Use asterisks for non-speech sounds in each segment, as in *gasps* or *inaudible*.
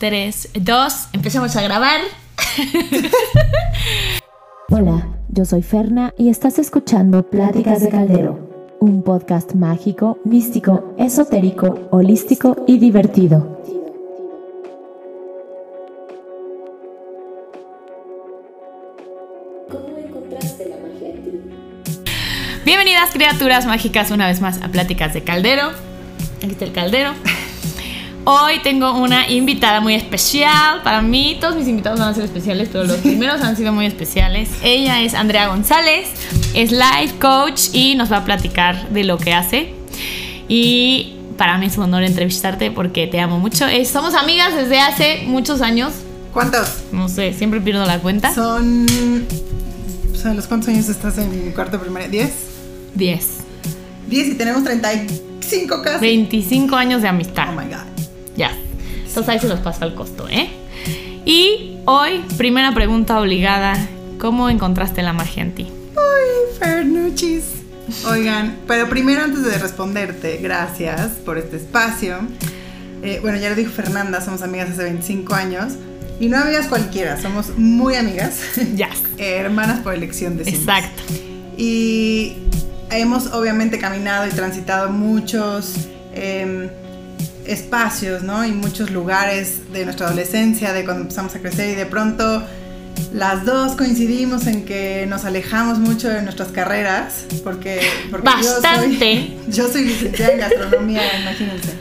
3, 2, empecemos a grabar. *laughs* Hola, yo soy Ferna y estás escuchando Pláticas de Caldero, un podcast mágico, místico, esotérico, holístico y divertido. ¿Cómo encontraste la magia en ti? Bienvenidas criaturas mágicas una vez más a Pláticas de Caldero. Aquí está el caldero. Hoy tengo una invitada muy especial. Para mí, todos mis invitados van a ser especiales, pero los *laughs* primeros han sido muy especiales. Ella es Andrea González, es life coach y nos va a platicar de lo que hace. Y para mí es un honor entrevistarte porque te amo mucho. Eh, somos amigas desde hace muchos años. ¿Cuántos? No sé, siempre pierdo la cuenta. Son. O ¿los cuántos años estás en cuarto primaria? ¿10? 10. 10 y tenemos 35 casi. 25 años de amistad. Oh my god. Entonces ahí se los paso al costo, ¿eh? Y hoy, primera pregunta obligada. ¿Cómo encontraste la magia en ti? Uy, Fernuchis. Oigan, pero primero antes de responderte, gracias por este espacio. Eh, bueno, ya lo dijo Fernanda, somos amigas hace 25 años. Y no amigas cualquiera, somos muy amigas. Ya. *laughs* hermanas por elección, de Exacto. Y hemos obviamente caminado y transitado muchos eh, espacios, ¿no? Y muchos lugares de nuestra adolescencia, de cuando empezamos a crecer y de pronto las dos coincidimos en que nos alejamos mucho de nuestras carreras, porque, porque Bastante. Yo soy, *laughs* yo soy licenciada en gastronomía, imagínense.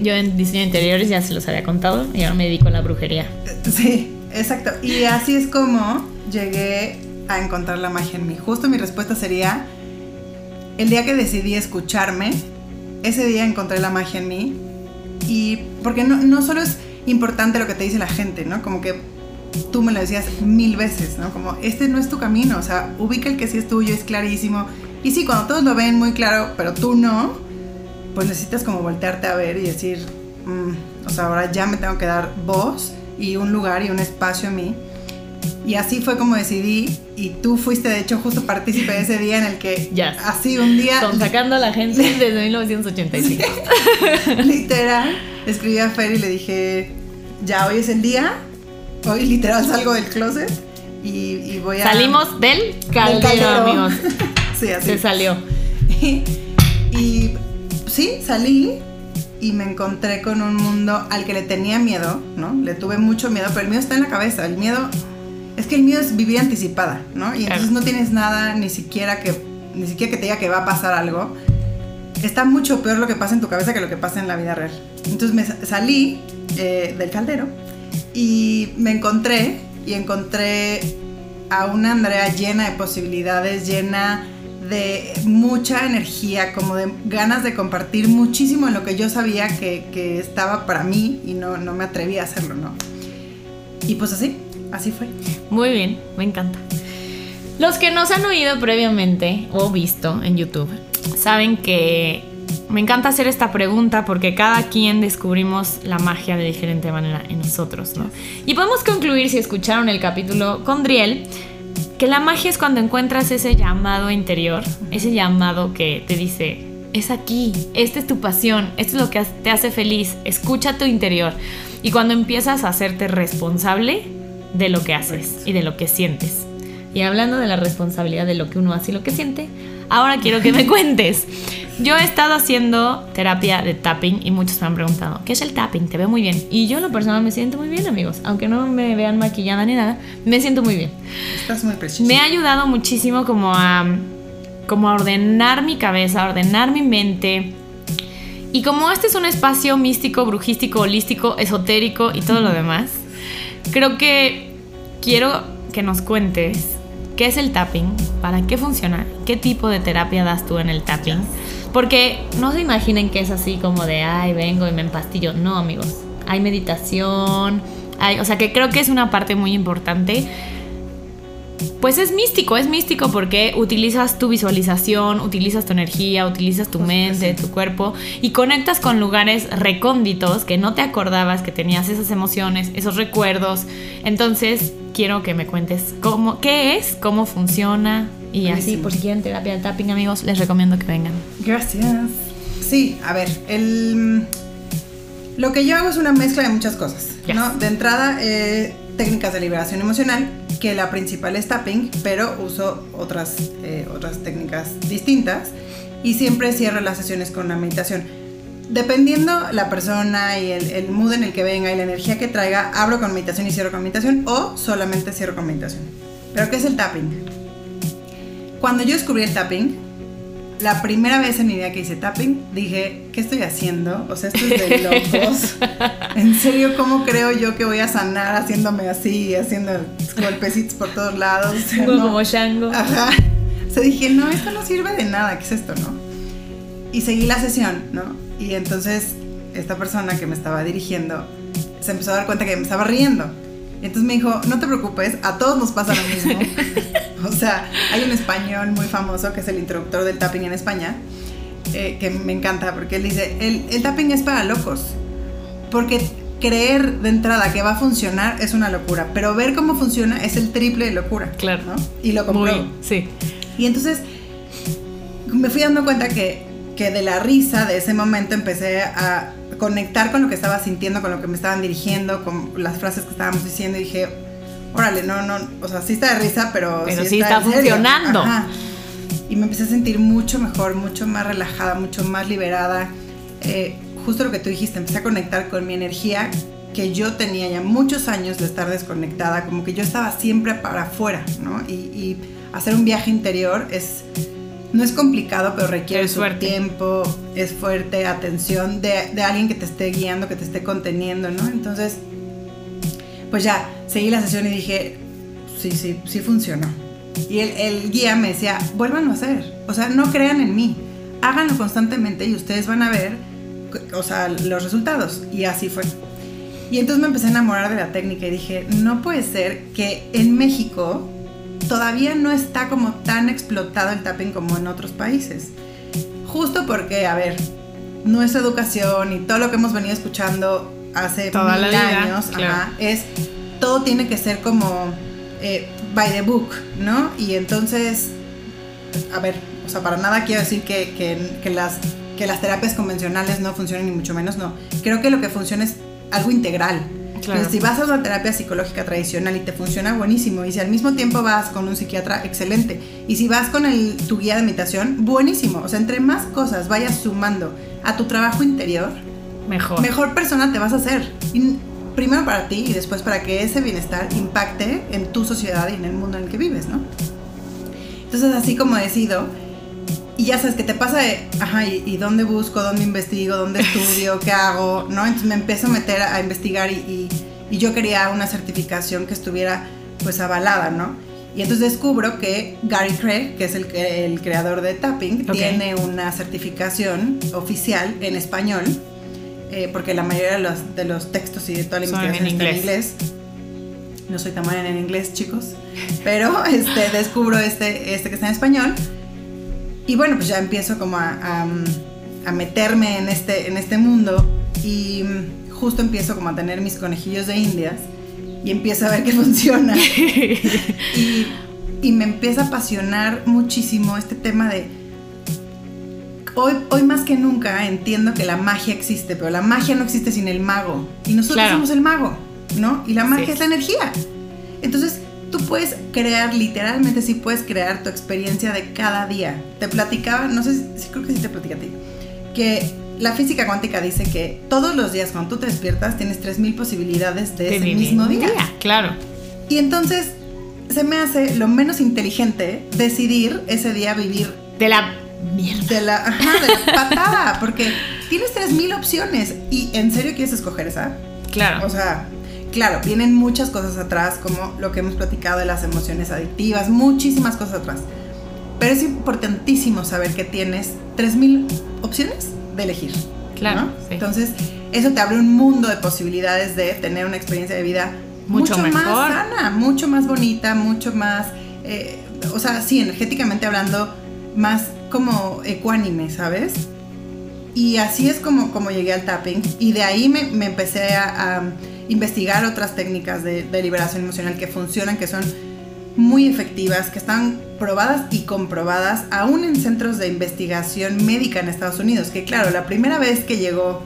Yo en diseño de interiores ya se los había contado y ahora me dedico a la brujería. Sí, exacto. Y así es como llegué a encontrar la magia en mí. Justo mi respuesta sería, el día que decidí escucharme, ese día encontré la magia en mí y porque no, no solo es importante lo que te dice la gente, ¿no? Como que tú me lo decías mil veces, ¿no? Como, este no es tu camino, o sea, ubica el que sí es tuyo, es clarísimo. Y sí, cuando todos lo ven muy claro, pero tú no, pues necesitas como voltearte a ver y decir, mm, o sea, ahora ya me tengo que dar voz y un lugar y un espacio a mí. Y así fue como decidí, y tú fuiste de hecho justo partícipe de ese día en el que *laughs* así un día... Son *laughs* sacando a la gente desde 1985. *laughs* literal, escribí a Fer y le dije, ya hoy es el día, hoy literal salgo del closet y, y voy a... Salimos del caldero, caldero. amigos. Sí, así. Se salió. Y, y sí, salí y me encontré con un mundo al que le tenía miedo, ¿no? Le tuve mucho miedo, pero el miedo está en la cabeza. El miedo, es que el miedo es vivir anticipada, ¿no? Y entonces no tienes nada, ni siquiera que, ni siquiera que te diga que va a pasar algo. Está mucho peor lo que pasa en tu cabeza que lo que pasa en la vida real. Entonces me sa- salí eh, del caldero y me encontré, y encontré a una Andrea llena de posibilidades, llena de mucha energía, como de ganas de compartir muchísimo en lo que yo sabía que, que estaba para mí y no, no me atreví a hacerlo, ¿no? Y pues así, así fue. Muy bien, me encanta. Los que nos han oído previamente o visto en YouTube saben que me encanta hacer esta pregunta porque cada quien descubrimos la magia de diferente manera en nosotros, ¿no? Y podemos concluir, si escucharon el capítulo con Driel, que la magia es cuando encuentras ese llamado interior, ese llamado que te dice, es aquí, esta es tu pasión, esto es lo que te hace feliz, escucha tu interior. Y cuando empiezas a hacerte responsable de lo que haces y de lo que sientes. Y hablando de la responsabilidad de lo que uno hace y lo que siente, ahora quiero que me *laughs* cuentes. Yo he estado haciendo terapia de tapping y muchos me han preguntado, ¿qué es el tapping? Te veo muy bien. Y yo en lo personal me siento muy bien, amigos. Aunque no me vean maquillada ni nada, me siento muy bien. Estás muy preciosa. Me ha ayudado muchísimo como a, como a ordenar mi cabeza, a ordenar mi mente. Y como este es un espacio místico, brujístico, holístico, esotérico y todo lo demás, creo que quiero que nos cuentes qué es el tapping, para qué funciona, qué tipo de terapia das tú en el tapping. Porque no se imaginen que es así como de, ay, vengo y me empastillo. No, amigos. Hay meditación, hay, o sea que creo que es una parte muy importante pues es místico, es místico porque utilizas tu visualización, utilizas tu energía, utilizas tu mente, tu cuerpo y conectas con lugares recónditos que no te acordabas que tenías esas emociones, esos recuerdos. Entonces, quiero que me cuentes cómo, qué es, cómo funciona y así, Buenísimo. por si quieren terapia de tapping, amigos, les recomiendo que vengan. Gracias. Sí, a ver, el, lo que yo hago es una mezcla de muchas cosas. ¿no? De entrada, eh, técnicas de liberación emocional, que la principal es tapping, pero uso otras, eh, otras técnicas distintas y siempre cierro las sesiones con una meditación. Dependiendo la persona y el, el, mood en el que venga y la energía que traiga, abro con meditación y cierro con meditación o solamente cierro con meditación. ¿Pero qué es el tapping? Cuando yo descubrí el tapping, la primera vez en mi vida que hice tapping, dije, ¿qué estoy haciendo? O sea, esto es de *laughs* locos. en serio, ¿cómo creo yo que voy a sanar haciéndome así, haciendo golpecitos por todos lados? Como Shango. Ajá. O sea, dije, no, esto no sirve de nada, ¿qué es esto, no? Y seguí la sesión, ¿no? Y entonces esta persona que me estaba dirigiendo se empezó a dar cuenta que me estaba riendo. Entonces me dijo, no te preocupes, a todos nos pasa lo mismo. *laughs* o sea, hay un español muy famoso que es el introductor del tapping en España, eh, que me encanta porque él dice, el, el, tapping es para locos. Porque creer de entrada que va a funcionar es una locura, pero ver cómo funciona es el triple de locura. Claro. ¿no? Y lo compró. sí. Y entonces me fui dando cuenta que, que de la risa de ese momento empecé a conectar con lo que estaba sintiendo, con lo que me estaban dirigiendo, con las frases que estábamos diciendo y dije, órale, no, no, o sea, sí está de risa, pero, pero sí, está, funcionando. Y me empecé a sentir mucho mejor, mucho más relajada, mucho más liberada. Eh, justo lo que tú dijiste, empecé a conectar con mi energía que yo tenía ya muchos años de estar desconectada, como que yo estaba siempre para afuera, ¿no? Y, y hacer un viaje interior es no es complicado, pero requiere su tiempo, es fuerte, atención de, de, alguien que te esté guiando, que te esté conteniendo, ¿no? Entonces, pues ya, seguí la sesión y dije, sí, sí, sí funcionó. Y el, el guía me decía, vuélvanlo a hacer, o sea, no crean en mí, háganlo constantemente y ustedes van a ver, o sea, los resultados. Y así fue. Y entonces me empecé a enamorar de la técnica y dije, no puede ser que en México todavía no está como tan explotado el tapping como en otros países. Justo porque, a ver, nuestra educación y todo lo que hemos venido escuchando hace Toda mil la años claro. ajá, es todo tiene que ser como eh, by the book, ¿no? Y entonces, a ver, o sea, para nada quiero decir que, que, que las, que las terapias convencionales no funcionen, ni mucho menos, no. Creo que lo que funciona es algo integral. Claro. Si vas a una terapia psicológica tradicional y te funciona buenísimo, y si al mismo tiempo vas con un psiquiatra, excelente, y si vas con el, tu guía de meditación, buenísimo. O sea, entre más cosas vayas sumando a tu trabajo interior, Mejor. mejor persona te vas a hacer. Y primero para ti y después para que ese bienestar impacte en tu sociedad y en el mundo en el que vives, ¿no? Entonces, así como decido, y ya sabes que te pasa de, ajá, ¿y, y dónde busco, dónde investigo, dónde *laughs* estudio, qué hago? ¿No? Entonces me empiezo a meter a investigar y, y, y yo quería una certificación que estuviera pues avalada, ¿no? Y entonces descubro que Gary Craig, que es el, el creador de Tapping, tiene una certificación oficial en español, eh, porque la mayoría de los, de los textos y de toda la Son en investigación está en inglés. No soy tan buena en inglés, chicos, pero *laughs* este, descubro este, este que está en español. Y bueno, pues ya empiezo como a, a, a meterme en este, en este mundo y justo empiezo como a tener mis conejillos de indias y empiezo a ver que *laughs* funciona. *laughs* y, y me empieza a apasionar muchísimo este tema de... Hoy, hoy más que nunca entiendo que la magia existe, pero la magia no existe sin el mago. Y nosotros Claro. somos el mago, ¿no? Y la magia Sí. es la energía. Entonces, tú puedes crear, literalmente sí puedes crear tu experiencia de cada día. Te platicaba, no sé si creo que sí te platicé a ti, que la física cuántica dice que todos los días cuando tú te despiertas tienes 3.000 posibilidades de, ese mismo día. Claro. Y entonces se me hace lo menos inteligente decidir ese día vivir De la mierda. de la, ajá, de la *laughs* patada, porque tienes 3.000 opciones y ¿en serio quieres escoger esa? Claro. O sea, claro, vienen muchas cosas atrás, como lo que hemos platicado de las emociones adictivas, muchísimas cosas atrás. Pero es importantísimo saber que tienes 3.000 opciones de elegir. Claro, ¿no? sí. Entonces, eso te abre un mundo de posibilidades de tener una experiencia de vida Mucho mucho, más mejor. sana, mucho más bonita, mucho más, eh, o sea, sí, energéticamente hablando, más como ecuánime, ¿sabes? Y así es como, como llegué al tapping. Y de ahí me, me empecé a, a investigar otras técnicas de, de liberación emocional que funcionan, que son muy efectivas, que están probadas y comprobadas aún en centros de investigación médica en Estados Unidos. Que claro, la primera vez que llegó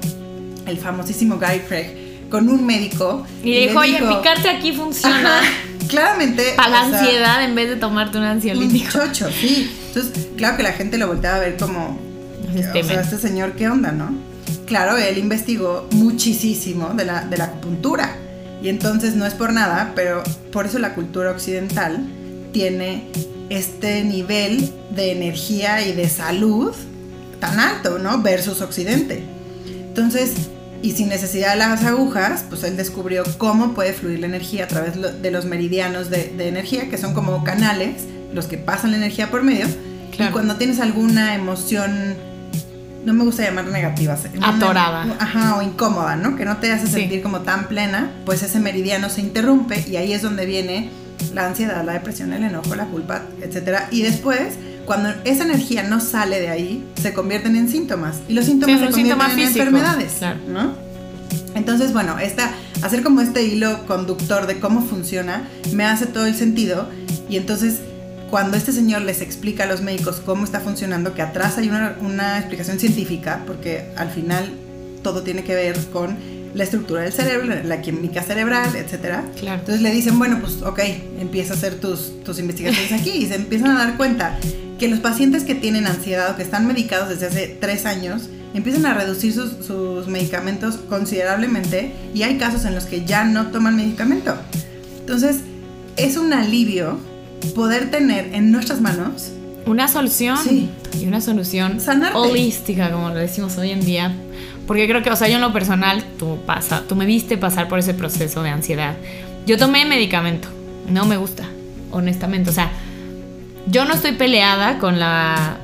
el famosísimo Gary Craig con un médico. Y, dijo, oye, picarte aquí funciona. claramente. Para la ansiedad en vez de tomarte un ansiolítico. Un chocho, sí. Entonces, claro que la gente lo volteaba a ver como. Este, o sea, este señor, ¿qué onda, no? Claro, él investigó muchísimo de la, de la acupuntura. Y entonces no es por nada, pero por eso la cultura occidental tiene este nivel de energía y de salud tan alto, ¿no? Versus Occidente. Entonces, y sin necesidad de las agujas, pues él descubrió cómo puede fluir la energía a través de los meridianos de, energía, que son como canales, los que pasan la energía por medio. Y cuando tienes alguna emoción, no me gusta llamar negativa, atorada. ajá, o incómoda, ¿no? Que no te hace sentir como tan plena, pues ese meridiano se interrumpe y ahí es donde viene la ansiedad, la depresión, el enojo, la culpa, etc. Y después cuando esa energía no sale de ahí, se convierten en síntomas. Y los síntomas se convierten en enfermedades. ¿no? Entonces, bueno, esta, hacer como este hilo conductor de cómo funciona me hace todo el sentido. Y entonces, cuando este señor les explica a los médicos cómo está funcionando, que atrás hay una, una explicación científica, porque al final todo tiene que ver con la estructura del cerebro, la química cerebral, etc. Claro. Entonces le dicen, bueno, pues ok, empieza a hacer tus, tus investigaciones aquí y se empiezan a dar cuenta que los pacientes que tienen ansiedad o que están medicados desde hace tres años empiezan a reducir sus, sus medicamentos considerablemente y hay casos en los que ya no toman medicamento. Entonces, es un alivio poder tener en nuestras manos una solución y una solución holística, como lo decimos hoy en día, porque creo que, o sea, yo en lo personal, tú, pasa, tú me viste pasar por ese proceso de ansiedad. Yo tomé medicamento, no me gusta, honestamente. O sea, yo no estoy peleada con la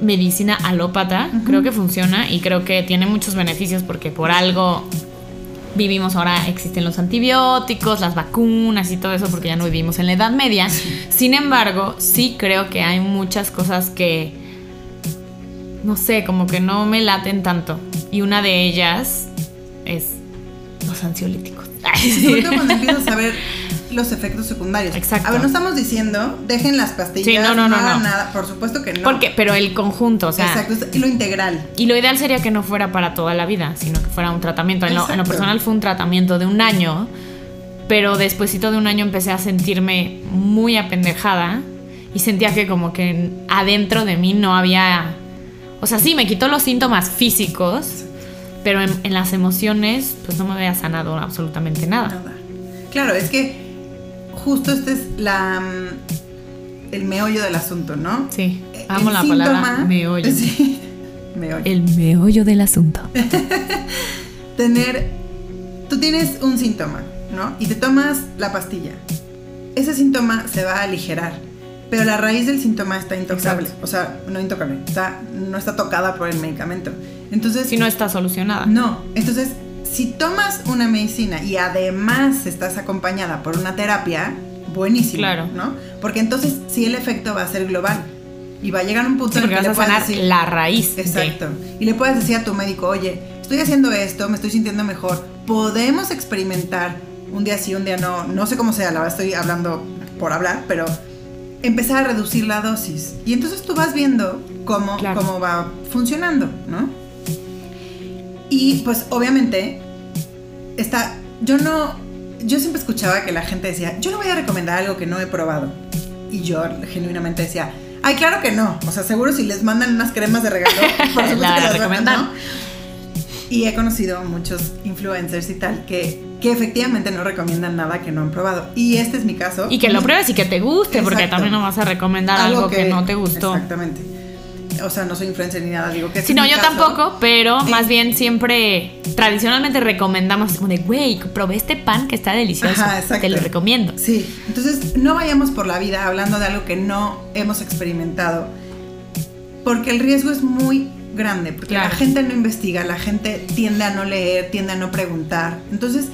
medicina alópata, creo que funciona y creo que tiene muchos beneficios porque por algo vivimos ahora, existen los antibióticos, las vacunas y todo eso porque ya no vivimos en la Edad Media. *laughs* Sin embargo, sí creo que hay muchas cosas que, no sé, como que no me laten tanto. Y una de ellas es los ansiolíticos. *laughs* Sobre todo cuando empiezas a ver los efectos secundarios. Exacto. A ver, no estamos diciendo, dejen las pastillas, sí, no, no, no, no, nada, por supuesto que no. Porque, pero el conjunto, o sea. Exacto, y lo integral. Y lo ideal sería que no fuera para toda la vida, sino que fuera un tratamiento. En lo, en lo, personal fue un tratamiento de un año, pero despuésito de un año empecé a sentirme muy apendejada y sentía que como que adentro de mí no había o sea, sí, me quitó los síntomas físicos, pero en, las emociones, pues no me había sanado absolutamente nada. Nada. Claro, es que justo este es la mm, el meollo del asunto, ¿no? Sí. Amo la palabra meollo. Sí, *laughs* meollo. El meollo del asunto. *laughs* Tener. Tú tienes un síntoma, ¿no? Y te tomas la pastilla. Ese síntoma se va a aligerar pero la raíz del síntoma está intocable. O sea, no intocable, está, no está tocada por el medicamento. Entonces. Si no está solucionada. No. Entonces, si tomas una medicina y además estás acompañada por una terapia, buenísimo. Claro. ¿No? Porque entonces sí el efecto va a ser global. Y va a llegar un punto en que vas le a sanar la raíz. Exacto. Y le puedes decir a tu médico, oye, estoy haciendo esto, me estoy sintiendo mejor. Podemos experimentar un día sí, un día no. No sé cómo sea, la verdad estoy hablando por hablar, pero empezar a reducir la dosis. Y entonces tú vas viendo cómo, cómo va funcionando, ¿no? Y pues obviamente está, yo no, yo siempre escuchaba que la gente decía, yo no voy a recomendar algo que no he probado. Y yo genuinamente decía, ay, claro que no. O sea, seguro si les mandan unas cremas de regalo, por *laughs* supuesto que las recomiendan, ¿no? Y he conocido muchos influencers y tal que que efectivamente no recomiendan nada que no han probado. Y este es mi caso. Y que lo pruebes y que te guste, porque también no vas a recomendar algo, que, no te gustó. Exactamente. O sea, no soy influencer ni nada, digo que... Sí, no, yo tampoco, pero más bien siempre, tradicionalmente recomendamos como de, güey, probé este pan que está delicioso, te lo recomiendo. Sí, entonces no vayamos por la vida hablando de algo que no hemos experimentado, porque el riesgo es muy grande, porque la gente no investiga, la gente tiende a no leer, tiende a no preguntar. Entonces,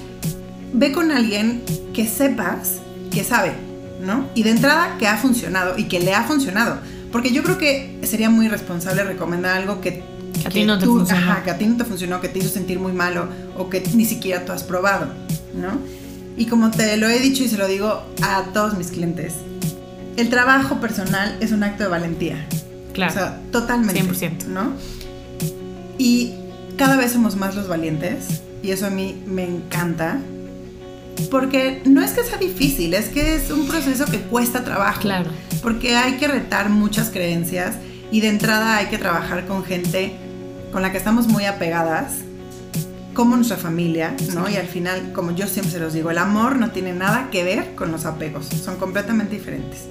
ve con alguien que sepas que sabe, ¿no? Y de entrada que ha funcionado y que le ha funcionado. Porque yo creo que sería muy responsable recomendar algo que, a ti no te funcionó. Ajá, que a ti no te funcionó, que te hizo sentir muy malo o que ni siquiera tú has probado, ¿no? Y como te lo he dicho y se lo digo a todos mis clientes, el trabajo personal es un acto de valentía. Claro. O sea, totalmente. 100%. ¿No? Y cada vez somos más los valientes y eso a mí me encanta, porque no es que sea difícil, es que es un proceso que cuesta trabajo. Claro. Porque hay que retar muchas creencias y de entrada hay que trabajar con gente con la que estamos muy apegadas, como nuestra familia, ¿no? Y al final, como yo siempre se los digo, el amor no tiene nada que ver con los apegos, son completamente diferentes.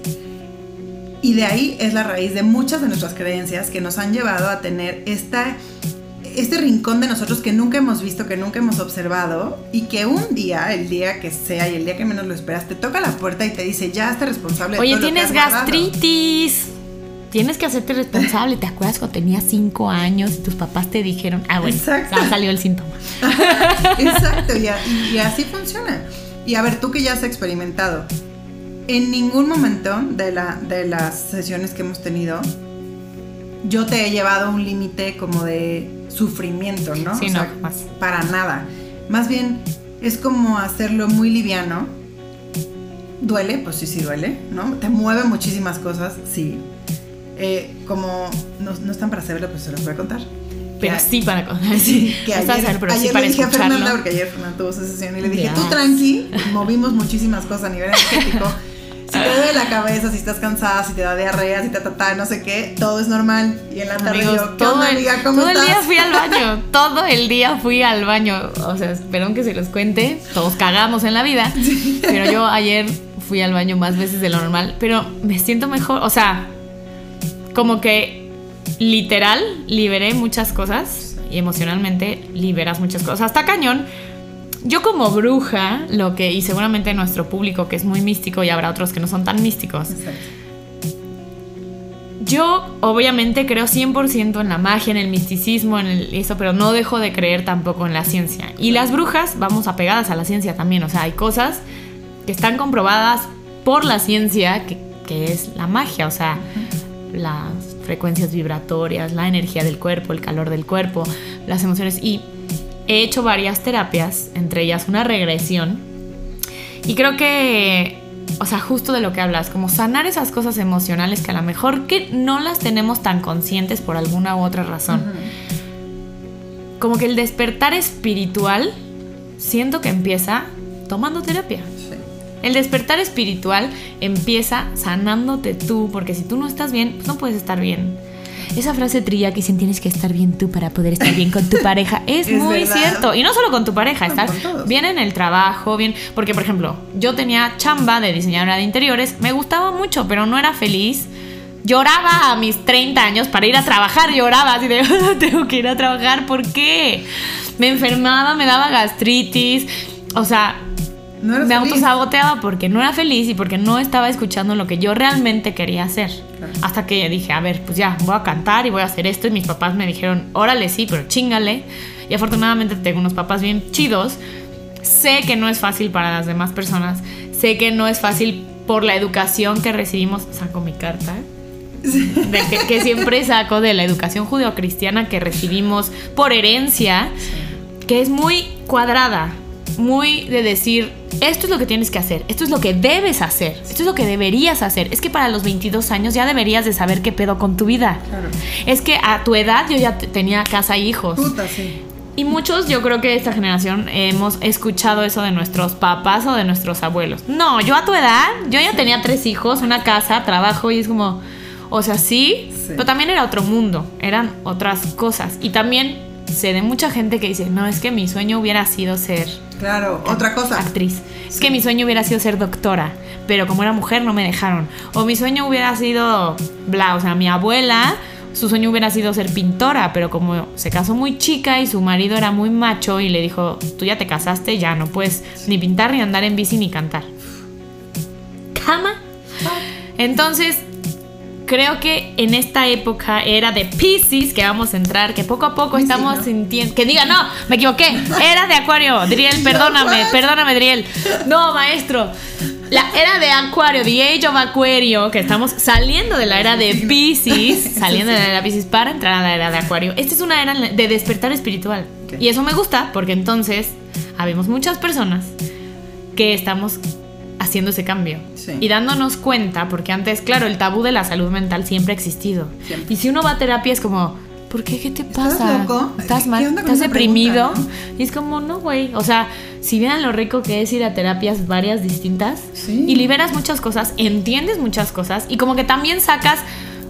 Y de ahí es la raíz de muchas de nuestras creencias que nos han llevado a tener esta este rincón de nosotros que nunca hemos visto, que nunca hemos observado y que un día, el día que sea y el día que menos lo esperas, te toca la puerta y te dice, ya estás responsable. Oye, de todo lo que tienes has guardado". gastritis. Tienes que hacerte responsable. ¿Te acuerdas cuando tenías cinco años y tus papás te dijeron, ah, bueno, Exacto. ya salió el síntoma? *laughs* Exacto, y, a- y- y así funciona. Y a ver, tú que ya has experimentado, en ningún momento de, la, de las sesiones que hemos tenido, yo te he llevado a un límite como de sufrimiento, ¿no? Sí, O no, sea, jamás. Para nada. Más bien es como hacerlo muy liviano. Duele, pues sí, sí duele, ¿no? Te mueve muchísimas cosas, sí. Eh, como no, no están para saberlo, pues se los voy a contar. Pero Que- sí para... *laughs* Sí, que ayer, a pero sí ayer para le dije a escucharlo. Fernanda, porque ayer Fernanda tuvo su sesión y le dije, Ya. tú tranqui, *laughs* movimos muchísimas cosas a nivel energético. Si te duele la cabeza, si estás cansada, si te da diarrea, si te ta, no sé qué, todo es normal. Y en la tarde Amigos, yo, ¿qué todo, onda, el, amiga? ¿Cómo todo el día fui al baño. *laughs* Todo el día fui al baño. O sea, espero que se los cuente. Todos cagamos en la vida. Pero yo ayer fui al baño más veces de lo normal. Pero me siento mejor. O sea, como que literal liberé muchas cosas. Y emocionalmente liberas muchas cosas. Hasta cañón. Yo como bruja, lo que, y seguramente nuestro público que es muy místico y habrá otros que no son tan místicos, Exacto. yo obviamente creo 100% en la magia, en el misticismo, en el, eso, pero no dejo de creer tampoco en la ciencia. Y las brujas vamos apegadas a la ciencia también, o sea, hay cosas que están comprobadas por la ciencia, que, que es la magia, o sea, las frecuencias vibratorias, la energía del cuerpo, el calor del cuerpo, las emociones. Y he hecho varias terapias, entre ellas una regresión. Y creo que, o sea, justo de lo que hablas, como sanar esas cosas emocionales que a lo mejor que no las tenemos tan conscientes por alguna u otra razón. Como que el despertar espiritual, siento que empieza tomando terapia. Sí. El despertar espiritual empieza sanándote tú, porque si tú no estás bien, pues no puedes estar bien. Esa frase trilla que dicen tienes que estar bien tú para poder estar bien con tu pareja *laughs* es, Es muy verdad. cierto. Y no solo con tu pareja, todos. bien en el trabajo, bien. Porque, por ejemplo, yo tenía chamba de diseñadora de interiores, me gustaba mucho, pero no era feliz. Lloraba a mis 30 años para ir a trabajar, lloraba así de, *laughs* tengo que ir a trabajar, ¿por qué? Me enfermaba, me daba gastritis, o sea, No me feliz. autosaboteaba porque no era feliz y porque no estaba escuchando lo que yo realmente quería hacer. Hasta que dije, a ver, pues ya, voy a cantar y voy a hacer esto. Y mis papás me dijeron, órale, sí, pero chingale. Y afortunadamente tengo unos papás bien chidos. Sé que no es fácil para las demás personas. Sé que no es fácil por la educación que recibimos. Saco mi carta. De que, que siempre saco de la educación judeocristiana que recibimos por herencia que es muy cuadrada, muy de decir, esto es lo que tienes que hacer, esto es lo que debes hacer, esto es lo que deberías hacer. Es que para los 22 años ya deberías de saber qué pedo con tu vida. Claro. Es que a tu edad yo ya te- tenía casa y hijos. Puta, sí. Y muchos, yo creo que esta generación hemos escuchado eso de nuestros papás o de nuestros abuelos. No, yo a tu edad, yo ya tenía tres hijos, una casa, trabajo y es como, o sea, sí, Sí. pero también era otro mundo, eran otras cosas. Y también sé de mucha gente que dice, no, es que mi sueño hubiera sido ser Claro, otra cosa. actriz. Es que mi sueño hubiera sido ser doctora, pero como era mujer no me dejaron. O mi sueño hubiera sido bla, o sea, mi abuela, su sueño hubiera sido ser pintora, pero como se casó muy chica y su marido era muy macho y le dijo, tú ya te casaste, ya no puedes ni pintar, ni andar en bici, ni cantar. Cama. Entonces, creo que en esta época era de Pisces que vamos a entrar, que poco a poco estamos ¿no? sintiendo. Que diga, no, me equivoqué. Era de Acuario. *laughs* Driel, perdóname, perdóname, Driel. No, maestro. La era de Acuario, The Age of Acuario, que estamos saliendo de la era de Pisces, *laughs* saliendo de la era de Pisces para entrar a la era de Acuario. Esta es una era de despertar espiritual. Y eso me gusta porque entonces habemos muchas personas que estamos haciendo ese cambio Sí. y dándonos cuenta, porque antes, claro, el tabú de la salud mental siempre ha existido. Siempre. Y si uno va a terapia es como, ¿por qué? ¿Qué te ¿Estás pasa? loco? ¿Estás ¿Qué mal? ¿Estás deprimido? pregunta, Y es como, no, güey. O sea, si vieran lo rico que es ir a terapias varias distintas Sí. y liberas muchas cosas, entiendes muchas cosas y como que también sacas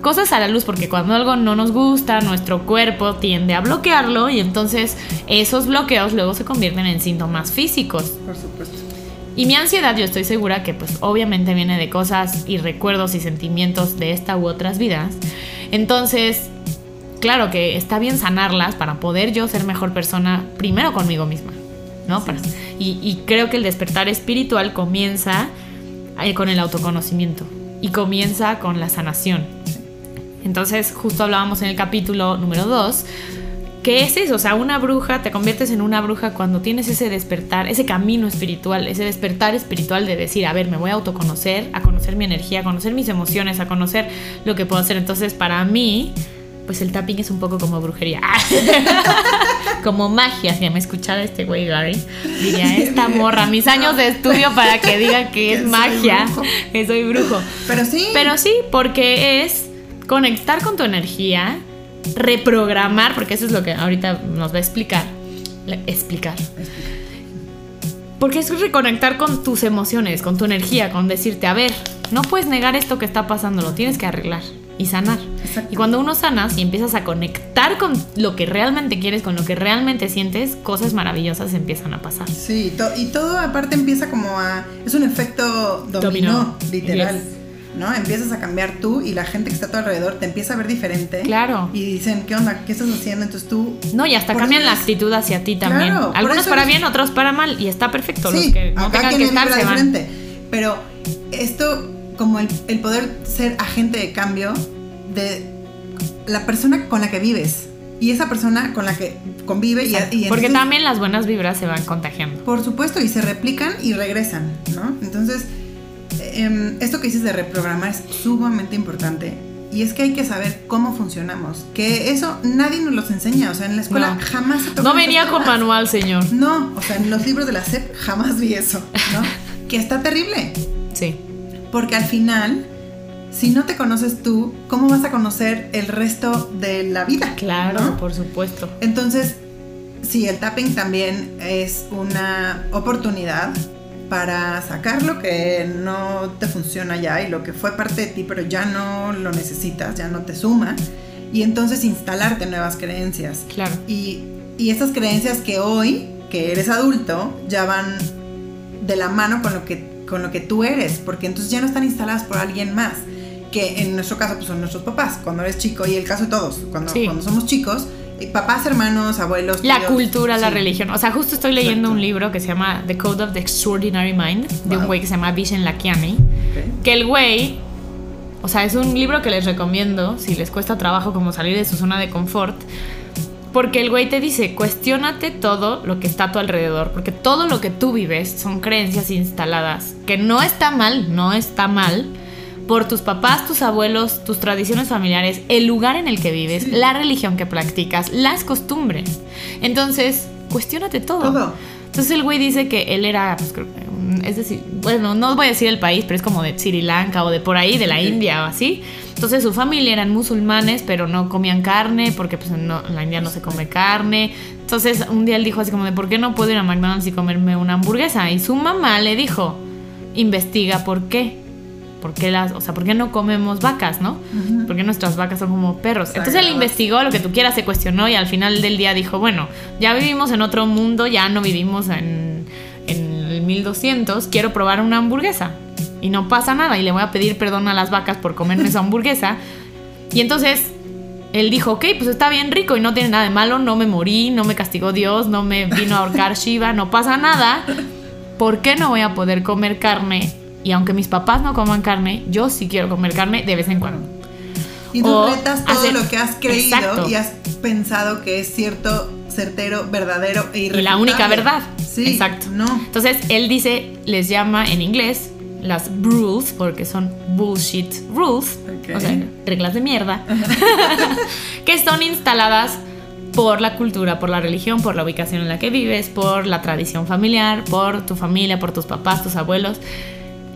cosas a la luz porque cuando algo no nos gusta, nuestro cuerpo tiende a bloquearlo y entonces esos bloqueos luego se convierten en síntomas físicos. Por supuesto. Y mi ansiedad, yo estoy segura que pues obviamente viene de cosas y recuerdos y sentimientos de esta u otras vidas. Entonces, claro que está bien sanarlas para poder yo ser mejor persona primero conmigo misma, ¿no? Y, y creo que el despertar espiritual comienza eh, con el autoconocimiento y comienza con la sanación. Entonces, justo hablábamos en el capítulo número 2 ¿Qué es eso? O sea, una bruja, te conviertes en una bruja cuando tienes ese despertar, ese camino espiritual, ese despertar espiritual de decir, a ver, me voy a autoconocer, a conocer mi energía, a conocer mis emociones, a conocer lo que puedo hacer. Entonces, para mí, pues el tapping es un poco como brujería. *laughs* como magia, si me escuchara este güey Gary, diría, esta morra, mis años de estudio para que diga que *laughs* Que es soy magia, brujo. que soy brujo. Pero sí. Pero sí, porque es conectar con tu energía, reprogramar, porque eso es lo que ahorita nos va a explicar. Explicar. Porque es reconectar con tus emociones, con tu energía, con decirte, a ver, no puedes negar esto que está pasando, lo tienes que arreglar y sanar. Exacto. Y cuando uno sanas y empiezas a conectar con lo que realmente quieres, con lo que realmente sientes, cosas maravillosas empiezan a pasar. Sí, to- y todo aparte empieza como a... Es un efecto dominó, Dominó. literal. Yes. ¿No? Empiezas a cambiar tú y la gente que está a tu alrededor te empieza a ver diferente. Claro. Y dicen, ¿qué onda? ¿Qué estás haciendo? Entonces tú... No, y hasta cambian la actitud hacia ti también. Claro, Algunos para es- bien, otros para mal. Y está perfecto. Sí, Los que no acá tengan que estar vibra se van. diferente. Pero esto, como el, el poder ser agente de cambio de la persona con la que vives y esa persona con la que convive y, y Porque también las buenas vibras se van contagiando. Por supuesto, y se replican y regresan, ¿no? Entonces, em, esto que dices de reprogramar es sumamente importante. Y es que hay que saber cómo funcionamos. Que eso nadie nos los enseña. O sea, en la escuela No. jamás se No venía con manual, señor. No, o sea, en los libros de la SEP jamás vi eso, ¿no? *laughs* que está terrible. Sí. Porque al final, si no te conoces tú, ¿cómo vas a conocer el resto de la vida? Claro, ¿no? por supuesto. Entonces, sí, el tapping también es una oportunidad para sacar lo que no te funciona ya y lo que fue parte de ti, pero ya no lo necesitas, ya no te suma, y entonces instalarte nuevas creencias. Claro. Y, y esas creencias que hoy, que eres adulto, ya van de la mano con lo que, con lo que tú eres, porque entonces ya no están instaladas por alguien más, que en nuestro caso pues, son nuestros papás, cuando eres chico, y el caso de todos, cuando, Sí. cuando somos chicos, papás, hermanos, abuelos. La cultura, la religión. O sea, justo estoy leyendo Exacto. un libro que se llama The Code of the Extraordinary Mind, de un güey que se llama Vishen Lakiani. Que el güey, o sea, es un libro que les recomiendo si les cuesta trabajo como salir de su zona de confort. Porque el güey te dice, cuestiónate todo lo que está a tu alrededor, porque todo lo que tú vives son creencias instaladas, que no está mal, no está mal, por tus papás, tus abuelos, tus tradiciones familiares, el lugar en el que vives, Sí. la religión que practicas, las costumbres. Entonces, cuestiónate todo. Todo. Entonces el güey dice que él era, pues, es decir, bueno, no voy a decir el país, pero es como de Sri Lanka o de por ahí, de la. India o así. Entonces su familia eran musulmanes, pero no comían carne porque pues no- en la India no se come carne. Entonces un día él dijo así como de, ¿por qué no puedo ir a McDonald's y comerme una hamburguesa? Y su mamá le dijo, investiga por qué. ¿Por qué las, o sea, por qué no comemos vacas, no? Ujú. Porque nuestras vacas son como perros. Entonces él investigó lo que tú quieras, se cuestionó y al final del día dijo, bueno, ya vivimos en otro mundo, ya no vivimos en, en el 1200, quiero probar una hamburguesa. Y no pasa nada y le voy a pedir perdón a las vacas por comerme esa hamburguesa. Y entonces él dijo, ok, pues está bien rico y no tiene nada de malo, no me morí, no me castigó Dios, no me vino a ahorcar Shiva, no pasa nada. ¿Por qué no voy a poder comer carne? Y aunque mis papás no coman carne, yo sí quiero comer carne de vez en cuando. Y tú O retas todo hacer- lo que has creído Exacto. y has pensado que es cierto, certero, verdadero e Y irrefutable. la única verdad. Sí, Exacto. No. Entonces él dice, les llama en inglés las rules, porque son bullshit rules, o sea, reglas de mierda, *laughs* que son instaladas por la cultura, por la religión, por la ubicación en la que vives, por la tradición familiar, por tu familia, por tus papás, tus abuelos.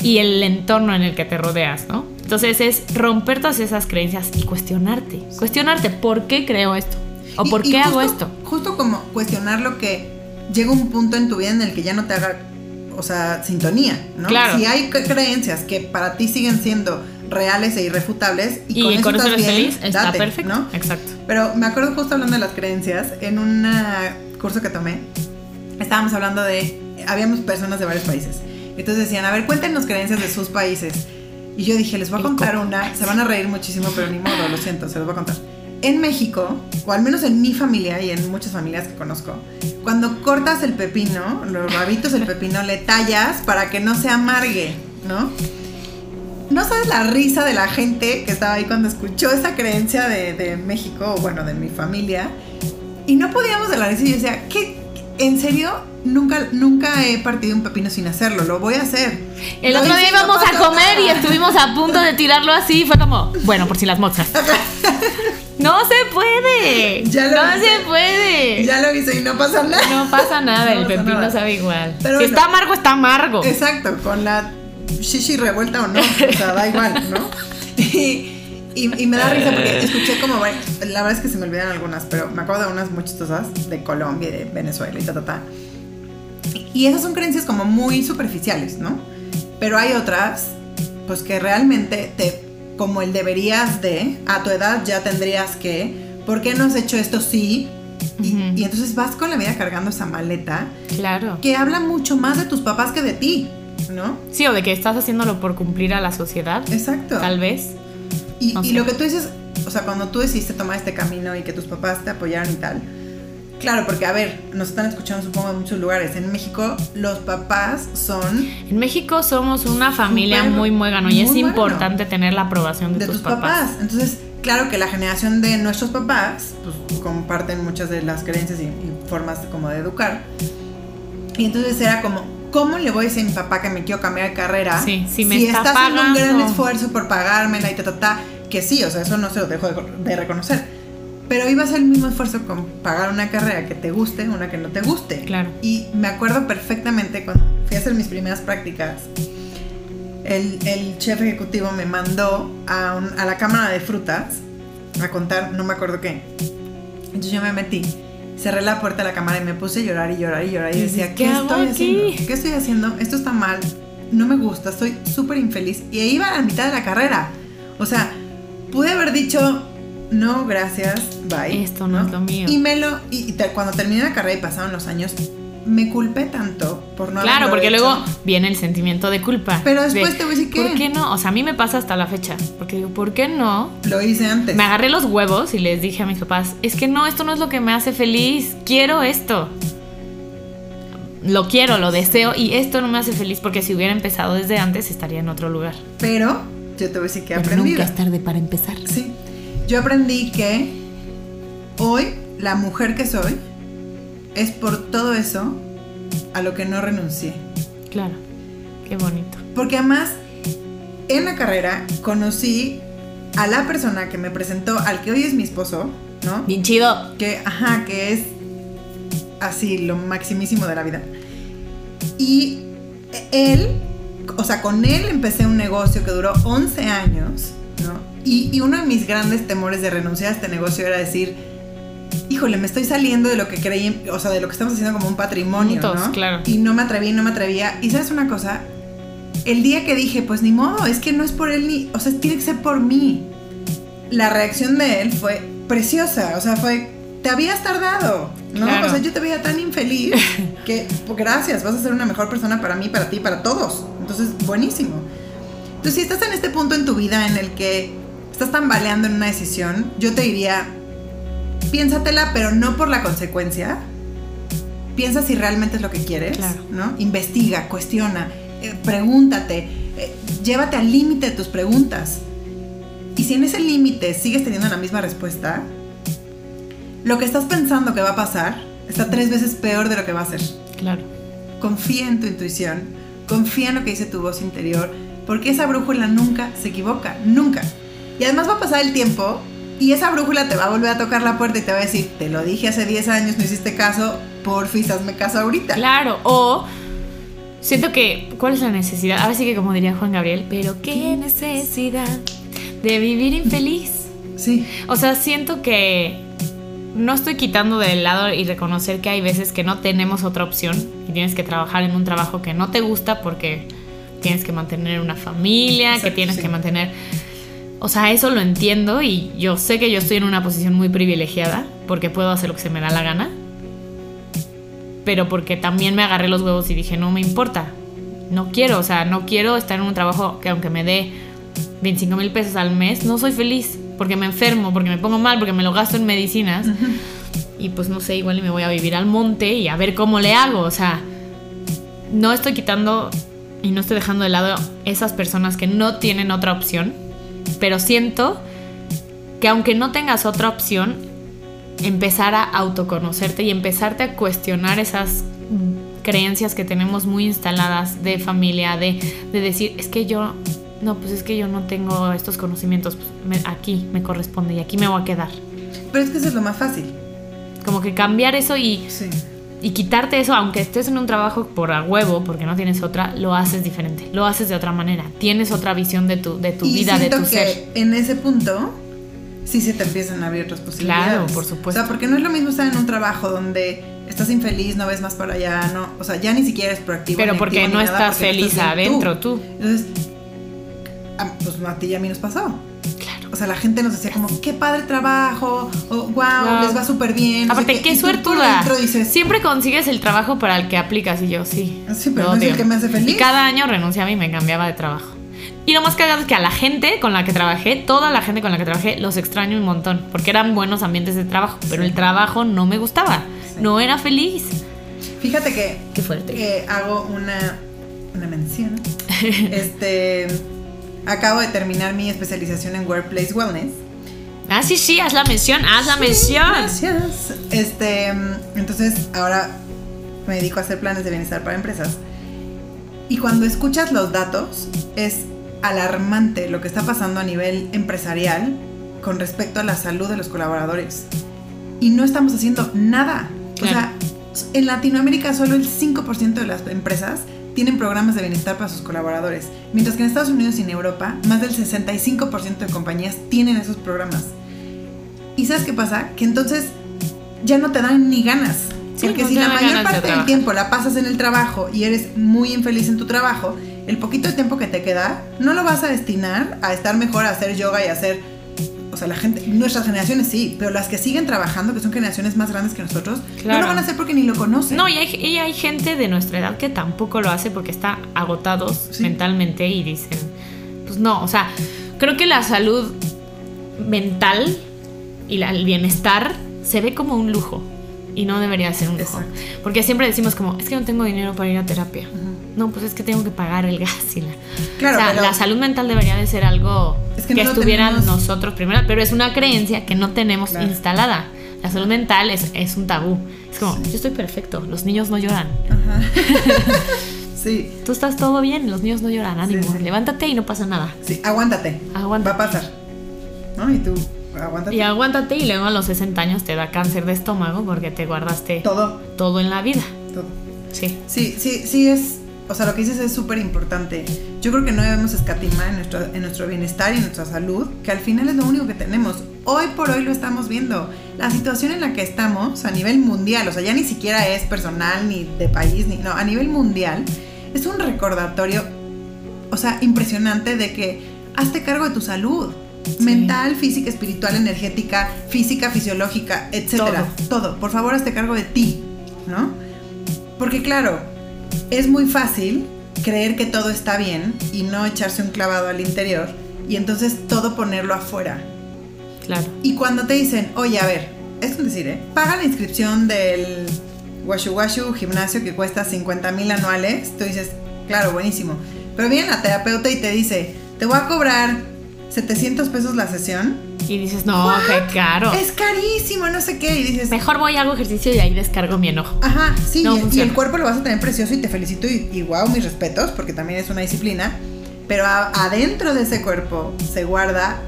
Y el entorno en el que te rodeas, ¿no? Entonces es romper todas esas creencias y cuestionarte. Cuestionarte, ¿por qué creo esto? ¿O por y qué hago justo- esto? Justo como cuestionar lo que llega un punto en tu vida en el que ya no te haga, o sea, sintonía, ¿no? Claro. Si hay cre- creencias que para ti siguen siendo reales e irrefutables y, Y, con eso estás eres bien, feliz, está date, perfecto. ¿no? Exacto. Pero me acuerdo justo hablando de las creencias, en un curso que tomé, estábamos hablando de, habíamos personas de varios países. Entonces decían, a ver, cuéntenos creencias de sus países. Y yo dije, les voy a contar una, se van a reír muchísimo, pero ni modo, lo siento, se los voy a contar. En México, o al menos en mi familia y en muchas familias que conozco, cuando cortas el pepino, los rabitos del pepino, le tallas para que no se amargue, ¿no? No sabes la risa de la gente que estaba ahí cuando escuchó esa creencia de, de México, o bueno, de mi familia. Y no podíamos de la risa. Y yo decía, ¿qué? ¿En serio? Nunca, nunca he partido un pepino sin hacerlo. Lo voy a hacer. El Lo otro día íbamos a comer y estuvimos a punto de tirarlo así. Fue como, bueno, por si las moscas. *laughs* No se puede. Ya lo no hice. se puede. Ya lo hice y no pasa nada. No pasa *laughs* nada, No el pasa pepino nada. sabe igual. Pero si bueno. está amargo, está amargo. Exacto, con la shishi revuelta o no, o sea, da igual, ¿no? *laughs* Y, y- y me da risa porque escuché como, la verdad es que se me olvidan algunas, pero me acuerdo de unas muy chistosas de Colombia y de Venezuela y ta, ta, ta. Y esas son creencias como muy superficiales, ¿no? Pero hay otras, pues que realmente te, como el deberías de, a tu edad ya tendrías que, ¿por qué no has hecho esto sí? Y, entonces vas con la vida cargando esa maleta Claro. que habla mucho más de tus papás que de ti, ¿no? Sí, o de que estás haciéndolo por cumplir a la sociedad. Exacto. Tal vez. Y, lo que tú dices, o sea, cuando tú decidiste tomar este camino y que tus papás te apoyaron y tal, claro, porque a ver, nos están escuchando supongo en muchos lugares. En México los papás son En México somos una familia Súper, muy muégano y es muégano. importante tener la aprobación de, de tus papás. Entonces, claro que la generación de nuestros papás, pues comparten muchas de las creencias y, y formas como de educar. Y entonces era como, ¿cómo le voy a decir a mi papá que me quiero cambiar de carrera? Sí, si me está está haciendo un gran pagando. esfuerzo por pagármela y ta, ta, ta, que sí, o sea, eso no se lo dejo de, de reconocer. Pero iba a ser el mismo esfuerzo con pagar una carrera que te guste, una que no te guste. Claro. Y me acuerdo perfectamente cuando fui a hacer mis primeras prácticas, el, el chef ejecutivo me mandó a, un- a la cámara de frutas a contar, no me acuerdo qué. Entonces yo me metí, cerré la puerta de la cámara y me puse a llorar y llorar y llorar y decía, ¿qué, ¿qué hago estoy aquí? haciendo? ¿Qué estoy haciendo? Esto está mal, no me gusta, estoy súper infeliz. Y ahí iba a la mitad de la carrera. O sea, pude haber dicho, no, gracias, bye. Esto no es lo mío. Y me lo, y, y te- cuando terminé la carrera y pasaron los años, me culpé tanto por no Claro, porque hecho. luego viene el sentimiento de culpa. Pero después de, te voy a decir que ¿Por qué no? O sea, a mí me pasa hasta la fecha. Porque digo, ¿por qué no? Lo hice antes. Me agarré los huevos y les dije a mis papás, es que no, esto no es lo que me hace feliz. Quiero esto. Lo quiero, lo deseo y esto no me hace feliz porque si hubiera empezado desde antes estaría en otro lugar. Pero yo te voy a decir que he Pero aprendido. nunca es tarde para empezar. Sí. Yo aprendí que hoy la mujer que soy es por todo eso a lo que no renuncié. Claro, qué bonito. Porque además, en la carrera conocí a la persona que me presentó, al que hoy es mi esposo, ¿no? Bien chido. Que, ajá, que es así lo maximísimo de la vida. Y él, o sea, con él empecé un negocio que duró 11 años, ¿no? Y, y uno de mis grandes temores de renunciar a este negocio era decir, híjole, me estoy saliendo de lo que creí, o sea, de lo que estamos haciendo como un patrimonio, Juntos, ¿no? claro. Y no me atreví, no me atrevía. Y sabes una cosa, el día que dije, pues ni modo, es que no es por él ni, o sea, tiene que ser por mí. La reacción de él fue preciosa, o sea, fue, te habías tardado, ¿no? Claro. O sea, yo te veía tan infeliz *laughs* que, pues, gracias, vas a ser una mejor persona para mí, para ti, para todos. Entonces, buenísimo. Entonces, si estás en este punto en tu vida en el que estás tambaleando en una decisión, yo te diría, piénsatela, pero no por la consecuencia. Piensa si realmente es lo que quieres, Claro. ¿no? Investiga, cuestiona, eh, pregúntate, eh, llévate al límite de tus preguntas. Y si en ese límite sigues teniendo la misma respuesta, lo que estás pensando que va a pasar está tres veces peor de lo que va a ser. Claro. Confía en tu intuición, confía en lo que dice tu voz interior, porque esa brújula nunca se equivoca, nunca. Y además va a pasar el tiempo y esa brújula te va a volver a tocar la puerta y te va a decir, te lo dije hace 10 años, no hiciste caso, porfis, hazme caso ahorita. Claro, o siento que, ¿cuál es la necesidad? Ahora sí que como diría Juan Gabriel, pero qué necesidad de vivir infeliz. Sí. O sea, siento que no estoy quitando del lado y reconocer que hay veces que no tenemos otra opción y tienes que trabajar en un trabajo que no te gusta porque tienes que mantener una familia, que tienes sí. que mantener... O sea, eso lo entiendo y yo sé que yo estoy en una posición muy privilegiada porque puedo hacer lo que se me da la gana. Pero porque también me agarré los huevos y dije, no me importa. No quiero, o sea, no quiero estar en un trabajo que aunque me dé 25 mil pesos al mes, no soy feliz. Porque me enfermo, porque me pongo mal, porque me lo gasto en medicinas. Y pues no sé, igual y me voy a vivir al monte y a ver cómo le hago. O sea, no estoy quitando y no estoy dejando de lado esas personas que no tienen otra opción. Pero siento que aunque no tengas otra opción, empezar a autoconocerte y empezarte a cuestionar esas creencias que tenemos muy instaladas de familia, de, de decir, es que yo, no, pues es que yo no tengo estos conocimientos, pues me- aquí me corresponde y aquí me voy a quedar. Pero es que eso es lo más fácil. Como que cambiar eso y, Sí. Y quitarte eso, aunque estés en un trabajo por a huevo, porque no tienes otra, lo haces diferente, lo haces de otra manera, tienes otra visión de tu, de tu y vida, de tu que ser. en ese punto sí se te empiezan a abrir otras posibilidades. Claro, por supuesto. O sea, porque no es lo mismo estar en un trabajo donde estás infeliz, no ves más para allá, no, o sea, ya ni siquiera es proactivo. Pero porque no estás porque feliz adentro tú. Entonces, a, pues a ti y a mí nos pasó. Claro. O sea, la gente nos decía como, qué padre trabajo, o wow, Wow. les va súper bien. Aparte, qué por suertuda. dices, Siempre consigues el trabajo para el que aplicas y yo, sí. Sí, pero no es el que me hace feliz. Y cada año renunciaba y me cambiaba de trabajo. Y lo más cagado es que a la gente con la que trabajé, toda la gente con la que trabajé, los extraño un montón. Porque eran buenos ambientes de trabajo. Pero el trabajo no me gustaba. Sí. No era feliz. Fíjate que Qué fuerte. que hago una, una mención. *laughs* este, acabo de terminar mi especialización en Workplace Wellness. Ah, sí, sí, haz la mención, haz la mención. Gracias. Este, entonces ahora me dedico a hacer planes de bienestar para empresas. Y cuando escuchas los datos, es alarmante lo que está pasando a nivel empresarial con respecto a la salud de los colaboradores. Y no estamos haciendo nada. O sea, en Latinoamérica solo el 5% de las empresas tienen programas de bienestar para sus colaboradores, mientras que en Estados Unidos y en Europa más del 65% de compañías tienen esos programas. ¿Y sabes qué pasa? Que entonces ya no te dan ni ganas. Sí, Porque no si la mayor parte del tiempo la pasas en el trabajo y eres muy infeliz en tu trabajo, el poquito de tiempo que te queda no lo vas a destinar a estar mejor, a hacer yoga y a hacer... O sea, la gente, nuestras generaciones sí, pero las que siguen trabajando, que son generaciones más grandes que nosotros, no lo van a hacer porque ni lo conocen. No, y hay, y hay gente de nuestra edad que tampoco lo hace porque está agotados Sí. mentalmente y dicen, pues no, o sea, creo que la salud mental y la- el bienestar se ve como un lujo y no debería ser un lujo. Exacto. Porque siempre decimos como, es que no tengo dinero para ir a terapia. No, pues es que tengo que pagar el gas y la... Claro, o sea, pero- la salud mental debería de ser algo Es que, que no lo estuviera tenemos- nosotros primero, pero es una creencia que no tenemos Claro. instalada. La salud mental es, es un tabú. Es como, yo estoy perfecto, los niños no lloran. Ajá. *laughs* sí, Tú estás todo bien, los niños no lloran, ánimo. Sí, sí. Levántate y no pasa nada. sí, aguántate. Aguántate. Va a pasar. ¿No? Y tú, aguántate. Y aguántate y luego a los 60 años te da cáncer de estómago porque te guardaste Todo, todo en la vida. todo. Sí. Sí, sí, sí es. O sea, lo que dices es súper importante. Yo creo que no debemos escatimar en nuestro, en nuestro bienestar y en nuestra salud, que al final es lo único que tenemos. Hoy por hoy lo estamos viendo. La situación en la que estamos a nivel mundial, o sea, ya ni siquiera es personal ni de país, ni. No, a nivel mundial, es un recordatorio, o sea, impresionante de que hazte cargo de tu salud. Mental, física, espiritual, energética, física, fisiológica, etcétera. Todo. Por favor, hazte cargo de ti, ¿no? Porque claro, es muy fácil creer que todo está bien y no echarse un clavado al interior y entonces todo ponerlo afuera. Claro. Y cuando te dicen, oye, a ver, es un decir, ¿eh? Paga la inscripción del Washu Washu gimnasio que cuesta 50 mil anuales, tú dices, claro, buenísimo. Pero viene la terapeuta y te dice, te voy a cobrar 700 pesos la sesión. Y dices, no, ¿What? qué caro. Es carísimo, no sé qué. Y dices, Mejor voy a hago ejercicio y ahí descargo mi enojo. Ajá, sí, No y- y, el cuerpo lo vas a tener precioso y te felicito y, y wow, mis respetos, porque también es una disciplina. Pero a- adentro de ese cuerpo se guarda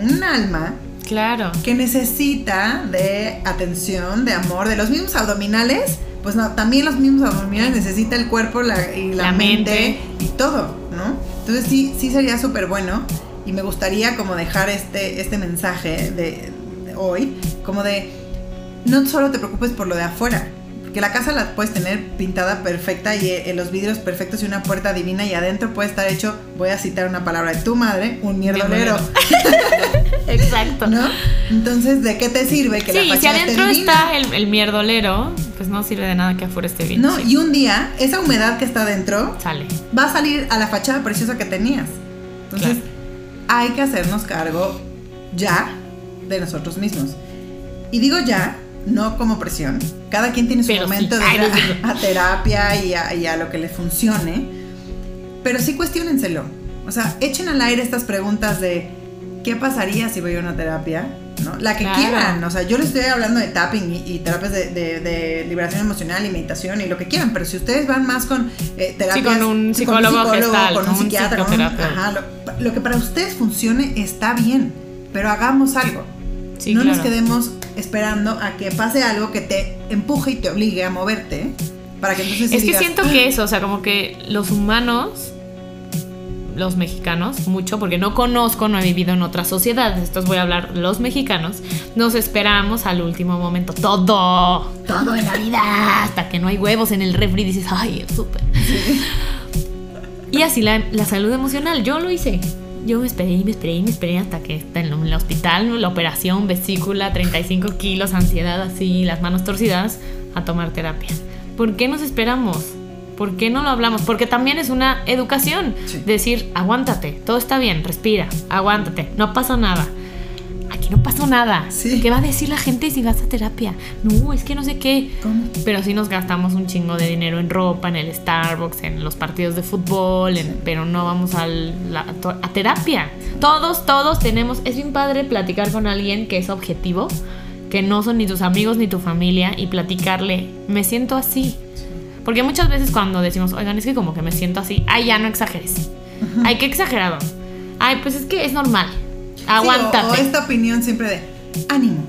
un alma Claro. que necesita de atención, de amor, de los mismos abdominales, pues no, también los mismos abdominales necesita el cuerpo la- y la, La mente, mente. y todo, ¿no? Entonces sí, sí sería súper bueno y me gustaría como dejar este, este mensaje de, de hoy, como de no solo te preocupes por lo de afuera, porque la casa la puedes tener pintada perfecta y eh, los vidrios perfectos y una puerta divina y adentro puede estar hecho, voy a citar una palabra de tu madre, un mierdolero, *laughs* Exacto. ¿no? Entonces, ¿de qué te sirve que Sí, la si fachada esté adentro divina? está el, el mierdolero, pues no sirve de nada que afuera esté bien. No, Sí. y un día esa humedad que está adentro Sale. va a salir a la fachada preciosa que tenías. Entonces, hay que hacernos cargo ya de nosotros mismos. Y digo ya, no como presión. Cada quien tiene su Pero sí. momento de ir a, a terapia y a, y a lo que le funcione. Pero sí cuestionenselo. O sea, echen al aire estas preguntas de ¿qué pasaría si voy a una terapia? ¿No? La que Claro. quieran. O sea, yo les estoy hablando de tapping y, y terapias de, de- de liberación emocional y meditación y lo que quieran. Pero si ustedes van más con eh, terapias... con un psicólogo con un con un psiquiatra, con un- ajá, lo, lo que para ustedes funcione está bien. Pero hagamos algo. Sí, no claro. nos quedemos esperando a que pase algo que te empuje y te obligue a moverte para que entonces Es que digas, siento "Ah, que eso, o sea, como que los humanos, los mexicanos, mucho, porque no conozco, no he vivido en otras sociedades, entonces voy a hablar los mexicanos, nos esperamos al último momento, todo, todo en la vida, hasta que no hay huevos en el refri y dices, ay, súper. Y así la, la salud emocional, yo lo hice. Yo me esperé y me esperé y me esperé hasta que en el hospital, la operación, vesícula, 35 kilos, ansiedad así, las manos torcidas, a tomar terapia. ¿Por qué nos esperamos? ¿Por qué no lo hablamos? Porque también es una educación. Sí. Decir, aguántate, todo está bien, respira, aguántate, no pasa nada. Aquí no pasó nada. Sí. ¿Qué va a decir la gente si vas a terapia? No, es que no sé qué. ¿Cómo? Pero sí nos gastamos un chingo de dinero en ropa, en el Starbucks, en los partidos de fútbol, en- pero no vamos la- a, to- a terapia. Todos, todos tenemos, es bien padre platicar con alguien que es objetivo, que no son ni tus amigos ni tu familia y platicarle, me siento así. Porque muchas veces cuando decimos, oigan, es que como que me siento así, ay, ya no exageres. Ay, qué exagerado. Ay, pues es que es normal. Sí, Aguántate. o, o esta opinión siempre de ánimo.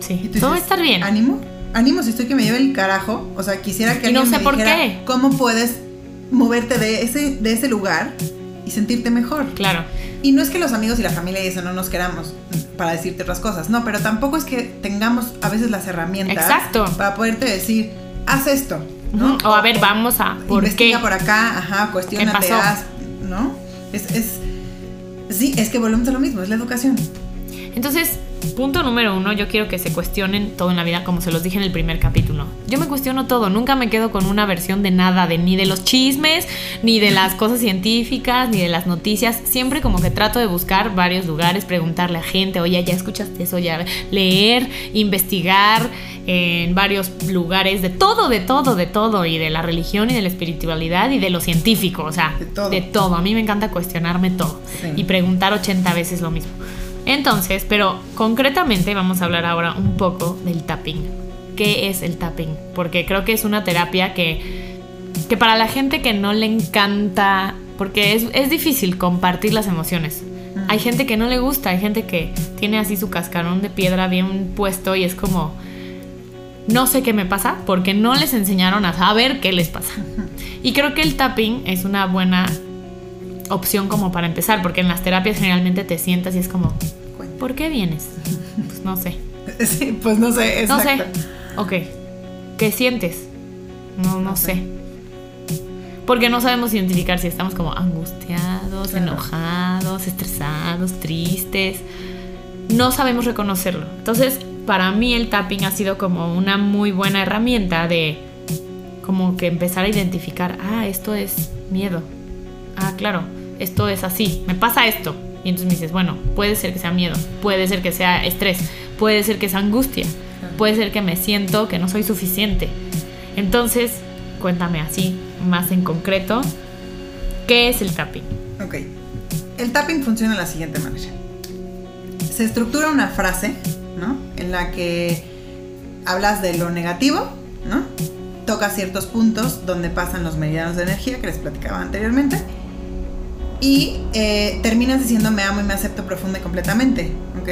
Sí, todo va a estar bien. ¿Ánimo? Ánimo si estoy que me lleve el carajo. O sea, quisiera que Y no alguien sé me por dijera qué. cómo puedes moverte de ese, de ese lugar y sentirte mejor. Claro. Y no es que los amigos y la familia y eso no nos queramos para decirte otras cosas, no, pero tampoco es que tengamos a veces las herramientas Exacto. para poderte decir, haz esto, O a ver, vamos a. ¿Por investiga qué? por acá, ajá, haz, ¿no? Es, es, sí, es que volvemos a lo mismo, es la educación. Entonces, punto número uno, yo quiero que se cuestionen todo en la vida, como se los dije en el primer capítulo. Yo me cuestiono todo, nunca me quedo con una versión de nada, de ni de los chismes, ni de las cosas científicas, ni de las noticias. Siempre como que trato de buscar varios lugares, preguntarle a gente, oye, ya escuchaste eso, ya leer, investigar en varios lugares, de todo, de todo, de todo, y de la religión y de la espiritualidad y de lo científico, o sea, De todo. de todo. A mí me encanta cuestionarme todo Sí. y preguntar 80 veces lo mismo. Entonces, pero concretamente vamos a hablar ahora un poco del tapping. ¿Qué es el tapping? Porque creo que es una terapia que, que para la gente que no le encanta, porque es, es difícil compartir las emociones. Hay gente que no le gusta, hay gente que tiene así su cascarón de piedra bien puesto y es como, no sé qué me pasa porque no les enseñaron a saber qué les pasa. Y creo que el tapping es una buena opción como para empezar, porque en las terapias generalmente te sientas y es como. ¿por qué vienes? Pues no sé. *laughs* Sí, pues no sé, No sé. Ok. ¿Qué sientes? No, no sé. sé. Porque no sabemos identificar si estamos como angustiados, Claro. enojados, estresados, tristes. No sabemos reconocerlo. Entonces, para mí el tapping ha sido como una muy buena herramienta de como que empezar a identificar, ah, esto es miedo. Ah, claro, esto es así, me pasa esto. Y entonces me dices, bueno, puede ser que sea miedo, puede ser que sea estrés, puede ser que sea angustia, puede ser que me siento que no soy suficiente. Entonces, cuéntame así, más en concreto, ¿qué es el tapping? Ok. El tapping funciona de la siguiente manera. Se estructura una frase, ¿no? En la que hablas de lo negativo, ¿no? Tocas ciertos puntos donde pasan los meridianos de energía que les platicaba anteriormente. Y eh, terminas diciendo me amo y me acepto profunda y completamente, ¿ok?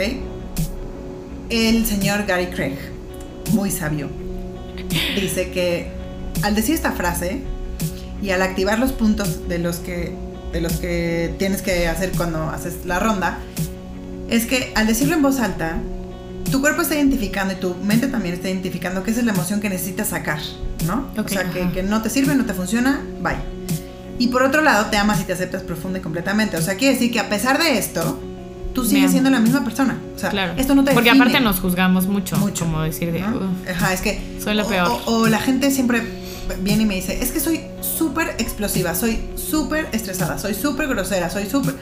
El señor Gary Craig, muy sabio, dice que al decir esta frase y al activar los puntos de los que, de los que tienes que hacer cuando haces la ronda, es que al decirlo en voz alta, tu cuerpo está identificando y tu mente también está identificando que esa es la emoción que necesitas sacar, ¿no? O sea, que, que no te sirve, no te funciona, bye. Y por otro lado, te amas y te aceptas profunda y completamente. O sea, quiere decir que a pesar de esto, tú sigues siendo la misma persona. O sea, Claro. esto no te Porque define. aparte nos juzgamos mucho. Mucho. Como decir de. Ajá, es que. Soy la o- peor. O, o la gente siempre viene y me dice: Es que soy súper explosiva, soy súper estresada, soy súper grosera, soy súper.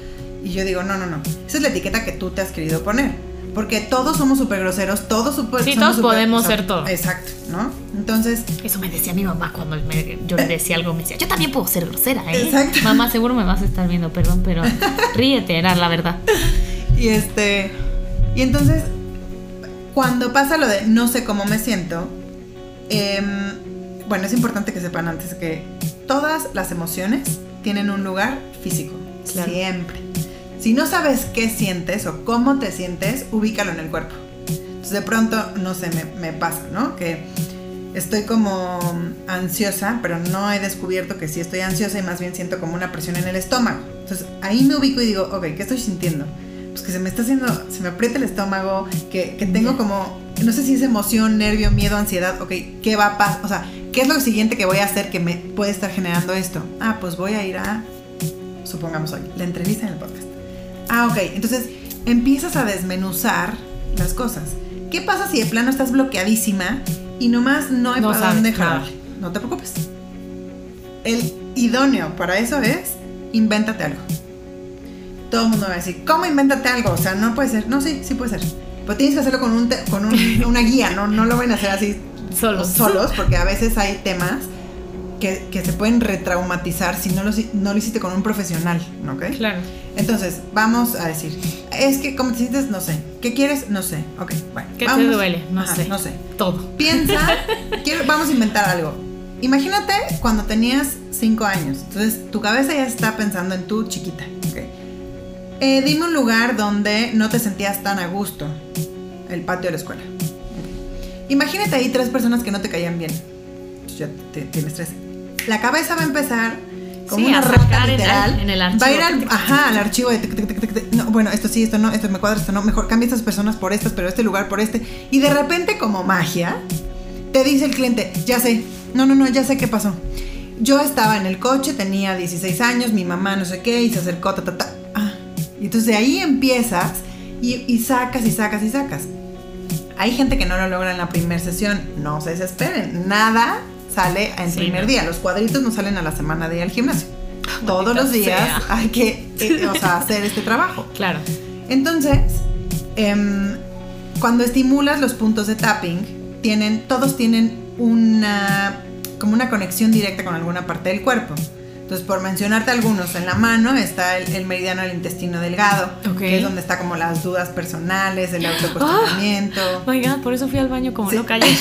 Y yo digo: No, no, no. Esa es la etiqueta que tú te has querido poner. Porque todos somos súper groseros, todos súper. Sí, somos todos podemos ser todo. Exacto, ¿no? Entonces, Eso me decía mi mamá cuando me- yo le decía algo. Me decía, yo también puedo ser grosera, ¿eh? Exacto. Mamá, seguro me vas a estar viendo, perdón, pero *laughs* ríete, era la verdad. y este. Y entonces, cuando pasa lo de no sé cómo me siento, em, bueno, es importante que sepan antes que todas las emociones tienen un lugar físico. Claro. Siempre. Si no sabes qué sientes o cómo te sientes, ubícalo en el cuerpo. Entonces, de pronto, no sé, me, pasa, ¿no? Que estoy como ansiosa, pero no he descubierto que sí estoy ansiosa y más bien siento como una presión en el estómago. Entonces, ahí me ubico y digo, ok, ¿qué estoy sintiendo? Pues que se me está haciendo, se me aprieta el estómago, que, que tengo como, no sé si es emoción, nervio, miedo, ansiedad, ok, ¿qué va a pasar? O sea, ¿qué es lo siguiente que voy a hacer que me puede estar generando esto? Ah, pues voy a ir a, supongamos hoy, la entrevista en el podcast. Ah, ok, entonces empiezas a desmenuzar las cosas. ¿Qué pasa si de plano estás bloqueadísima y nomás no hay No para dónde jalar? No te preocupes. El idóneo para eso es invéntate algo. Todo el mundo va a decir, ¿cómo invéntate algo? O sea, no puede ser. No, sí, sí puede ser. Pero tienes que hacerlo con, un con un- *laughs* una guía, no, no lo van a hacer así Solos. solos, porque a veces hay temas que, que se pueden retraumatizar si no lo, no lo hiciste con un profesional, ¿ok? Claro. Entonces, vamos a decir, es que ¿cómo te sientes? No sé. ¿Qué quieres? No sé. Ok, bueno. ¿Qué te vamos- duele? No Ajá, sé. No sé. Todo. Piensa, *laughs* quiero- vamos a inventar algo. Imagínate cuando tenías 5 años. Entonces, tu cabeza ya está pensando en tu chiquita. ok. Eh, dime un lugar donde no te sentías tan a gusto. El patio de la escuela. Imagínate ahí tres personas que no te caían bien. Ya te- tienes tres. La cabeza va a empezar como Sí, una rata en- literal. en el Va a ir archivo. al, ajá, al archivo de tic, tic, tic, tic, tic. No, bueno, esto sí, esto no, esto me cuadra, esto no. Mejor cambia estas personas por estas, pero este lugar por este. Y de repente, como magia, te dice el cliente, ya sé, no, no, no, ya sé qué pasó. Yo estaba en el coche, tenía 16 años, mi mamá no sé qué, y se acercó, ta, ta, ta. Ah. Y entonces de ahí empiezas y, y sacas y sacas y sacas. Hay gente que no lo logra en la primera sesión, no se desesperen, nada sale en Sí, primer no. día, los cuadritos no salen a la semana de ir al gimnasio. Todos Maldita los días sea. hay que eh, *laughs* o sea, hacer este trabajo. Claro. Entonces, em, cuando estimulas los puntos de tapping, tienen, todos tienen una, como una conexión directa con alguna parte del cuerpo. Entonces, por mencionarte algunos, en la mano está el, el meridiano del intestino delgado, Ok. que es donde está como las dudas personales, el *gasps* autocuestionamiento. Oh my god, por eso fui al baño como Sí. loca ayer. *laughs*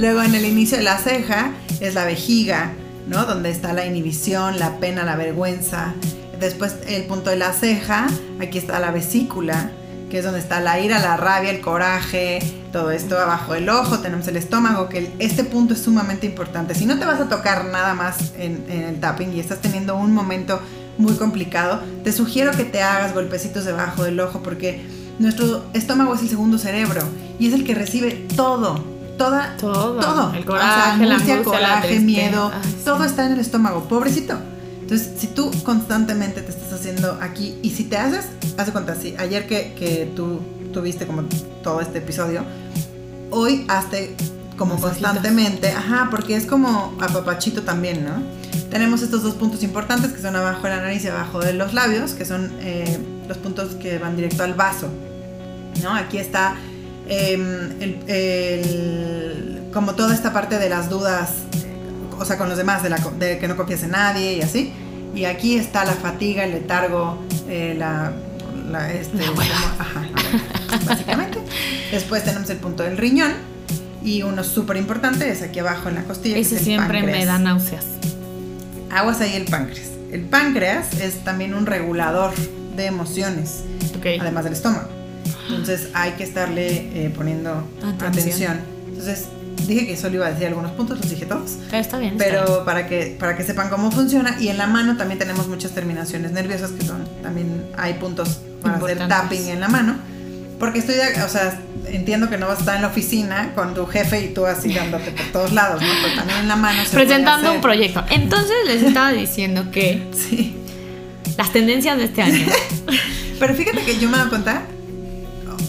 Luego en el inicio de la ceja es la vejiga, ¿no? Donde está la inhibición, la pena, la vergüenza. Después el punto de la ceja, aquí está la vesícula, que es donde está la ira, la rabia, el coraje, todo esto abajo del ojo, tenemos el estómago, que este punto es sumamente importante. Si no te vas a tocar nada más en, en el tapping y estás teniendo un momento muy complicado, te sugiero que te hagas golpecitos debajo del ojo porque nuestro estómago es el segundo cerebro y es el que recibe todo, toda, Todo. todo. El O coraje, sea, la angustia, la coraje, tristeza. miedo, Ay, sí. todo está en el estómago, pobrecito. Entonces, si tú constantemente te estás haciendo aquí y si te haces, hace cuenta, si ayer que, que tú tuviste como todo este episodio, hoy hazte como Masajitos. constantemente, ajá, porque es como apapachito también, ¿no? Tenemos estos dos puntos importantes que son abajo de la nariz y abajo de los labios, que son eh, los puntos que van directo al vaso, ¿no? Aquí está em, el- el- como toda esta parte de las dudas, o sea, con los demás, de, la, de que no confías en nadie y así. Y aquí está la fatiga, el letargo, eh, la, la, este, La hueva. como- ajá, básicamente. Después tenemos el punto del riñón y uno súper importante es aquí abajo en la costilla. que Ese es el siempre me páncreas. da náuseas. Aguas ahí el páncreas. El páncreas es también un regulador de emociones Ok. además del estómago. Entonces hay que estarle eh, poniendo Atención. atención. Entonces, dije que solo iba a decir algunos puntos, los dije todos. Pero está bien. está Pero bien. para que, para que sepan cómo funciona. Y en la mano también tenemos muchas terminaciones nerviosas que son, también hay puntos para hacer tapping en la mano. Porque estoy, o sea, entiendo que no vas a estar en la oficina con tu jefe y tú así dándote por todos lados, ¿no? Pero también en la mano se puede Presentando un proyecto. Entonces les estaba diciendo que *laughs* Sí. las tendencias de este año. *laughs* Pero fíjate que yo me he dado cuenta,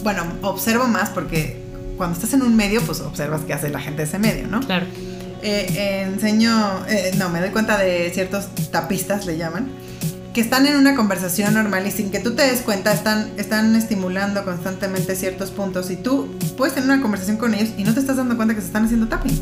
bueno, observo más porque cuando estás en un medio, pues observas qué hace la gente de ese medio, ¿no? Claro. Eh, eh, enseño, eh, no, me doy cuenta de ciertos tapistas, le llaman, que están en una conversación normal y sin que tú te des cuenta, están, están estimulando constantemente ciertos puntos y tú puedes tener una conversación con ellos y no te estás dando cuenta que se están haciendo tapping.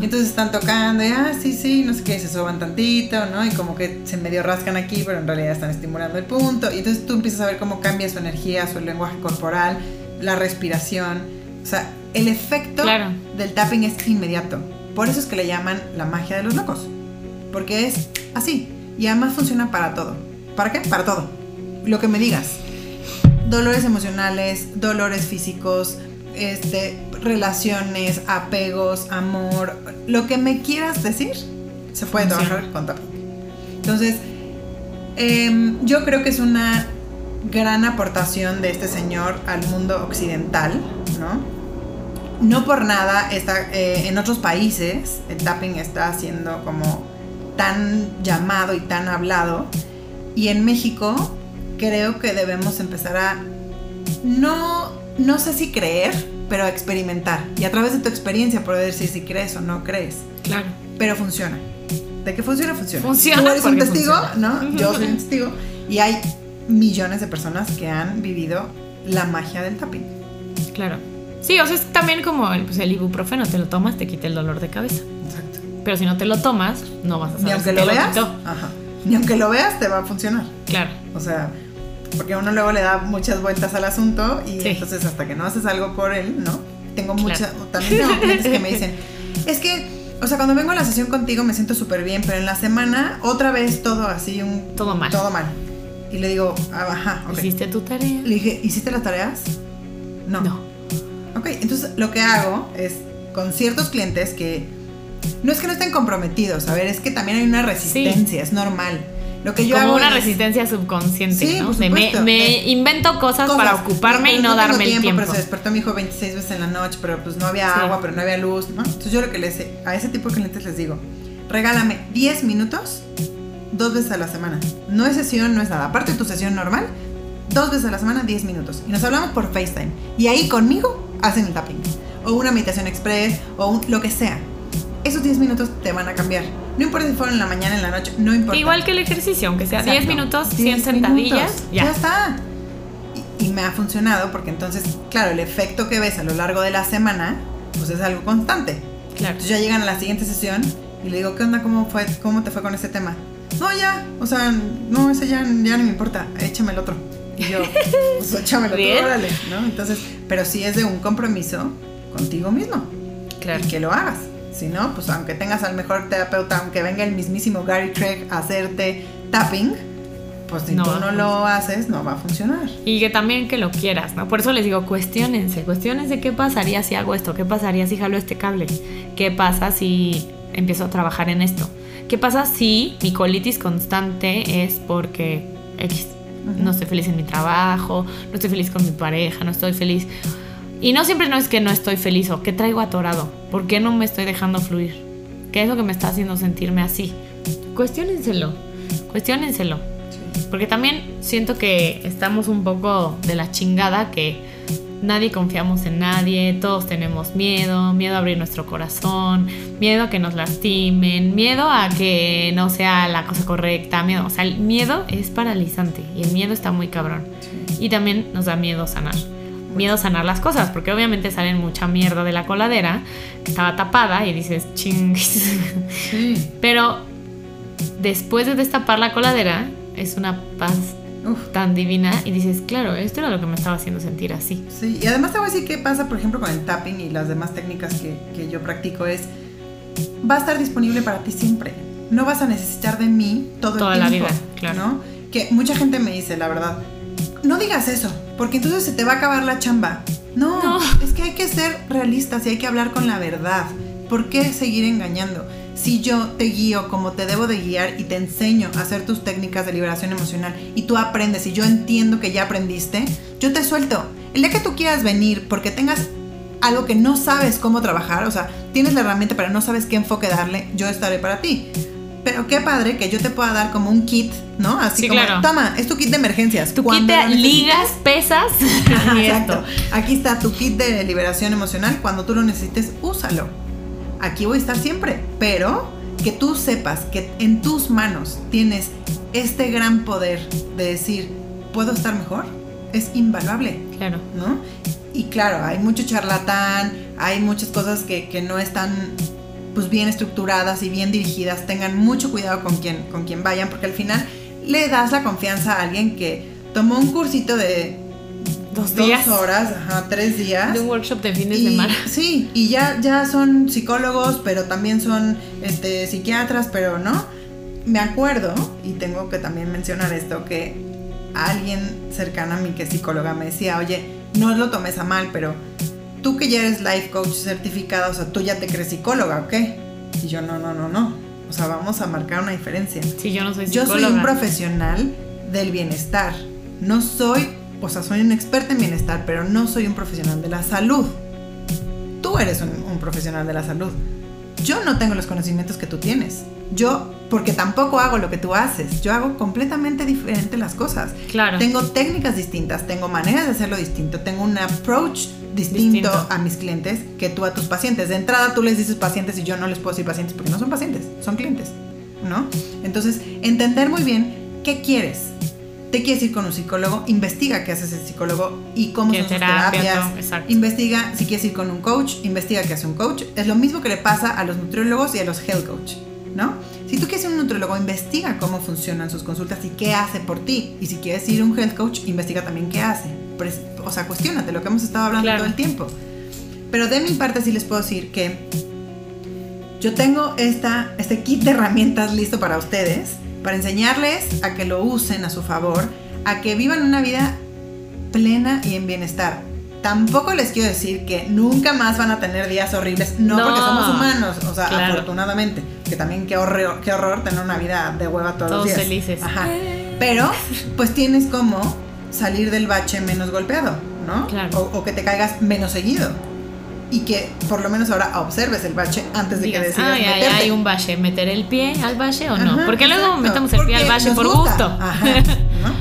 Y entonces están tocando y, ah, sí, sí, no sé qué, se soban tantito, ¿no? Y como que se medio rascan aquí, pero en realidad están estimulando el punto. Y entonces tú empiezas a ver cómo cambia su energía, su lenguaje corporal, la respiración. O sea, el efecto Claro. del tapping es inmediato. Por eso es que le llaman la magia de los locos. Porque es así. Y además funciona para todo. ¿Para qué? Para todo. Lo que me digas. Dolores emocionales, dolores físicos, este, relaciones, apegos, amor, lo que me quieras decir, se puede Funciona. trabajar con tapping. Entonces, em, yo creo que es una gran aportación de este señor al mundo occidental, ¿no? No por nada está, eh, en otros países el tapping está siendo como tan llamado y tan hablado. Y en México creo que debemos empezar a no, no sé si creer, pero experimentar. Y a través de tu experiencia poder decir si crees o no crees. Claro. Pero funciona. ¿De qué funciona? Funciona. Funciona Tú eres un testigo, funciona. ¿no? Yo soy un testigo. Y hay millones de personas que han vivido la magia del tapping. Claro. Sí, o sea, es también como el, pues, el ibuprofeno, te lo tomas, te quita el dolor de cabeza. Exacto. Pero si no te lo tomas, no vas a saber Ni aunque si lo te veas, quitó. ajá. Ni aunque lo veas, te va a funcionar. Claro. O sea, porque uno luego le da muchas vueltas al asunto y Sí. entonces hasta que no haces algo por él, ¿no? Tengo Claro. mucha, también tengo *laughs* clientes que me dicen, es que, o sea, cuando vengo a la sesión contigo me siento súper bien, pero en la semana otra vez todo así, un... Todo mal. Todo mal. Y le digo, ah, ajá, ok. ¿Hiciste tu tarea? Le dije, ¿hiciste las tareas? No. No. Ok, entonces lo que hago es con ciertos clientes que no es que no estén comprometidos, a ver, es que también hay una resistencia, es normal. Lo que yo como hago una es- resistencia subconsciente, Sí, ¿no? por De me, me De- invento cosas, cosas. para ocuparme y no, tengo darme el tiempo. Pero se despertó mi hijo 26 veces en la noche, pero pues no había Sí. agua, pero no había luz, ¿no? Entonces yo lo que les a ese tipo de clientes les digo, regálame 10 minutos dos veces a la semana. No es sesión, no es nada. Aparte de tu sesión normal, dos veces a la semana, 10 minutos. Y nos hablamos por FaceTime. Y ahí conmigo hacen el tapping. O una meditación express, o un- lo que sea. Esos 10 minutos te van a cambiar. No importa si fueron en la mañana, en la noche, no importa. Igual que el ejercicio, aunque sea 10 Exacto. minutos, 100 10 sentadillas, minutos, ya. está. Y, y me ha funcionado porque entonces, claro, el efecto que ves a lo largo de la semana, pues es algo constante. Claro. Entonces ya llegan a la siguiente sesión y le digo, ¿qué onda? ¿Cómo, fue, cómo te fue con este tema? No, ya, o sea, no, ese ya, ya no me importa, échame el otro. Y yo, *laughs* pues échamelo tú, órale, ¿no? Entonces, pero sí es de un compromiso contigo mismo Claro. y que lo hagas. Si no, pues aunque tengas al mejor terapeuta, aunque venga el mismísimo Gary Craig a hacerte tapping, pues si No tú no lo haces, no va a funcionar. Y que también que lo quieras, ¿no? Por eso les digo, cuestionense, cuestionense qué pasaría si hago esto, qué pasaría si jalo este cable, qué pasa si empiezo a trabajar en esto, qué pasa si mi colitis constante es porque X, no estoy feliz en mi trabajo, no estoy feliz con mi pareja, no estoy feliz. Y no siempre no es que no estoy feliz o que traigo atorado, ¿por qué no me estoy dejando fluir? ¿Qué es lo que me está haciendo sentirme así? Cuestiónenselo, cuestiónenselo. Porque también siento que estamos un poco de la chingada que nadie confiamos en nadie, todos tenemos miedo, miedo a abrir nuestro corazón, miedo a que nos lastimen, miedo a que no sea la cosa correcta, miedo, o sea, el miedo es paralizante y el miedo está muy cabrón. Y también nos da miedo sanar. Miedo sanar las cosas, porque obviamente salen mucha mierda de la coladera que estaba tapada y dices, ching. Sí. Pero después de destapar la coladera, es una paz Uf. tan divina y dices, claro, esto era lo que me estaba haciendo sentir así. Sí, y además te voy a decir qué pasa, por ejemplo, con el tapping y las demás técnicas que, que yo practico es, va a estar disponible para ti siempre. No vas a necesitar de mí todo Toda el la tiempo. vida, claro. ¿no? Que mucha gente me dice, la verdad, no digas eso, porque entonces se te va a acabar la chamba. No, No. es que hay que ser realistas y hay que hablar con la verdad. ¿Por qué seguir engañando? Si yo te guío como te debo de guiar y te enseño a hacer tus técnicas de liberación emocional y tú aprendes y yo entiendo que ya aprendiste, yo te suelto. El día que tú quieras venir porque tengas algo que no sabes cómo trabajar, o sea, tienes la herramienta pero no sabes qué enfoque darle, yo estaré para ti. Pero qué padre que yo te pueda dar como un kit, ¿no? Así Sí, como, claro. toma, es tu kit de emergencias. Tu lo necesites- ligas, pesas *laughs* Ajá, Exacto. Aquí está tu kit de liberación emocional. Cuando tú lo necesites, úsalo. Aquí voy a estar siempre. Pero que tú sepas que en tus manos tienes este gran poder de decir, puedo estar mejor, es invaluable, Claro. ¿no? Y claro, hay mucho charlatán, hay muchas cosas que, que no están pues bien estructuradas y bien dirigidas. Tengan mucho cuidado con quien, con quien vayan, porque al final le das la confianza a alguien que tomó un cursito de Dos dos días. horas, ajá, tres días. De un workshop de fin de semana. Sí, y ya, ya son psicólogos, pero también son este, psiquiatras, pero no. Me acuerdo, y tengo que también mencionar esto, que alguien cercana a mí que es psicóloga me decía, oye, no lo tomes a mal, pero tú que ya eres life coach certificada, o sea, tú ya te crees psicóloga, ¿ok? Y yo, no, no, no, no. O sea, vamos a marcar una diferencia. Sí, yo no soy Yo psicóloga. soy un profesional del bienestar. No soy, o sea, soy un experto en bienestar, pero no soy un profesional de la salud. Tú eres un, un profesional de la salud. Yo no tengo los conocimientos que tú tienes. Yo, porque tampoco hago lo que tú haces. Yo hago completamente diferente las cosas. Claro. Tengo técnicas distintas, tengo maneras de hacerlo distinto, tengo un approach distinto, Distinto. a mis clientes que tú a tus pacientes. De entrada tú les dices pacientes y yo no les puedo decir pacientes porque no son pacientes, son clientes, ¿no? Entonces, entender muy bien qué quieres. ¿Te quieres ir con un psicólogo? Investiga qué hace ese psicólogo y cómo son sus terapia, terapias. Investiga si quieres ir con un coach, investiga qué hace un coach. Es lo mismo que le pasa a los nutriólogos y a los health coach, ¿no? Si tú quieres ir a un nutriólogo, investiga cómo funcionan sus consultas y qué hace por ti. Y si quieres ir a un health coach, investiga también qué hace. O sea, cuestionate lo que hemos estado hablando Claro. todo el tiempo. Pero de mi parte sí les puedo decir que yo tengo esta, este kit de herramientas listo para ustedes, para enseñarles a que lo usen a su favor, a que vivan una vida plena y en bienestar. Tampoco les quiero decir que nunca más van a tener días horribles, no, No. porque somos humanos, o sea, Claro. afortunadamente, que también qué horror, qué horror tener una vida de hueva todos, Todos los días. felices. Ajá. Pero, pues tienes como salir del bache menos golpeado, ¿no? Claro. O, o que te caigas menos seguido. Y que por lo menos ahora observes el bache antes de Digas, que decidas ah, ya meterte. hay un bache, meter el pie al bache o no. Ajá, Porque luego exacto. metemos el pie al bache por gusta. gusto. Ajá, *laughs* ¿no?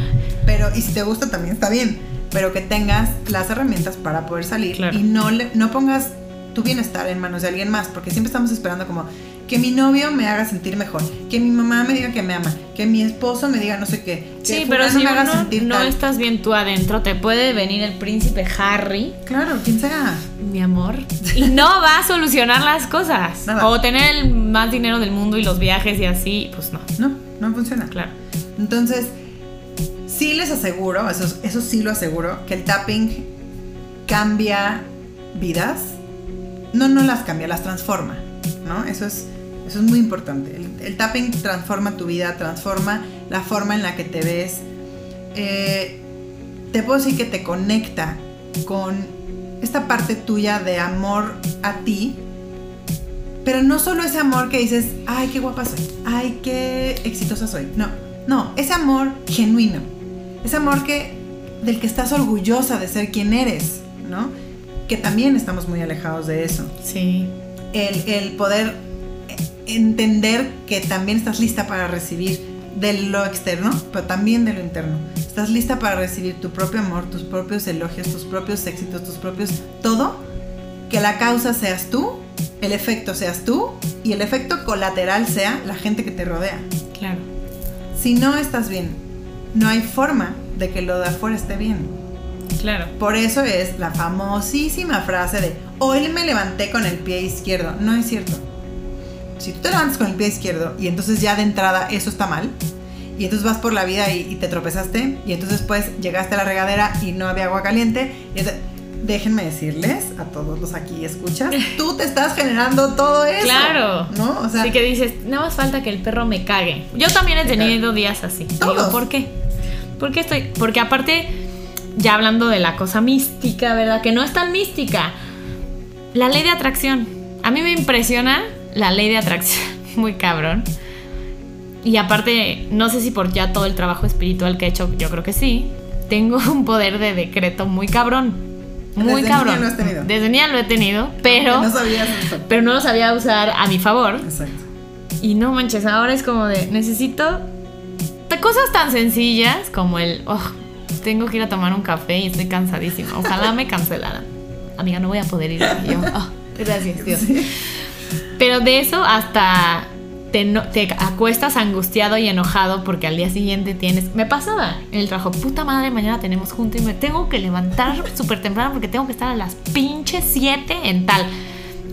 Pero, y si te gusta también está bien. Pero que tengas las herramientas para poder salir Claro. y no, le, no pongas tu bienestar en manos de alguien más. Porque siempre estamos esperando como que mi novio me haga sentir mejor, que mi mamá me diga que me ama, que mi esposo me diga no sé qué. que Sí, pero si me haga sentir no tal. estás bien tú adentro, te puede venir el príncipe Harry, Claro, quien sea. mi amor, y no va a solucionar las cosas. *laughs* Nada. O tener el más dinero del mundo y los viajes y así, pues no. No, no funciona. Claro. Entonces, sí les aseguro, eso, eso sí lo aseguro, que el tapping cambia vidas. No, no las cambia, las transforma, ¿no? Eso es, eso es muy importante. El, el tapping transforma tu vida, transforma la forma en la que te ves. Eh, te puedo decir que te conecta con esta parte tuya de amor a ti, pero no solo ese amor que dices, ay, qué guapa soy, ay, qué exitosa soy. No, no, ese amor genuino. Ese amor que, del que estás orgullosa de ser quien eres, ¿no? Que también estamos muy alejados de eso. Sí. El, el poder entender que también estás lista para recibir de lo externo, pero también de lo interno. Estás lista para recibir tu propio amor, tus propios elogios, tus propios éxitos, tus propios... Todo. Que la causa seas tú, el efecto seas tú y el efecto colateral sea la gente que te rodea. Claro. Si no estás bien, no hay forma de que lo de afuera esté bien. Claro. Por eso es la famosísima frase de hoy me levanté con el pie izquierdo. No es cierto. Si tú te levantas con el pie izquierdo y entonces ya de entrada eso está mal, y entonces vas por la vida y, y te tropezaste, y entonces pues llegaste a la regadera y no había agua caliente, y entonces- déjenme decirles a todos los aquí escuchas, *laughs* tú te estás generando todo eso. Claro. ¿No? O sea, Así que dices, nada más falta que el perro me cague. Yo también he tenido días así. Todos. Digo, ¿por qué? ¿Por qué estoy? Porque aparte, ya hablando de la cosa mística, ¿verdad? Que no es tan mística. La ley de atracción. A mí me impresiona la ley de atracción. *laughs* Muy cabrón. Y aparte, no sé si por ya todo el trabajo espiritual que he hecho, yo creo que sí. Tengo *laughs* un poder de decreto muy cabrón. Muy Desde cabrón. niña lo has tenido. Desde niña lo he tenido, pero, No sabías pero no lo sabía usar a mi favor. Exacto. Y no manches, ahora es como de, necesito cosas tan sencillas como el, oh, tengo que ir a tomar un café y estoy cansadísima. Ojalá me *laughs* cancelaran. Amiga, no voy a poder ir. Y yo, "Oh, gracias, Dios. Pero de eso hasta te, acuestas angustiado y enojado porque al día siguiente tienes... Me pasaba en el trabajo, puta madre, mañana tenemos junto y me tengo que levantar súper temprano porque tengo que estar a las pinches 7 en tal.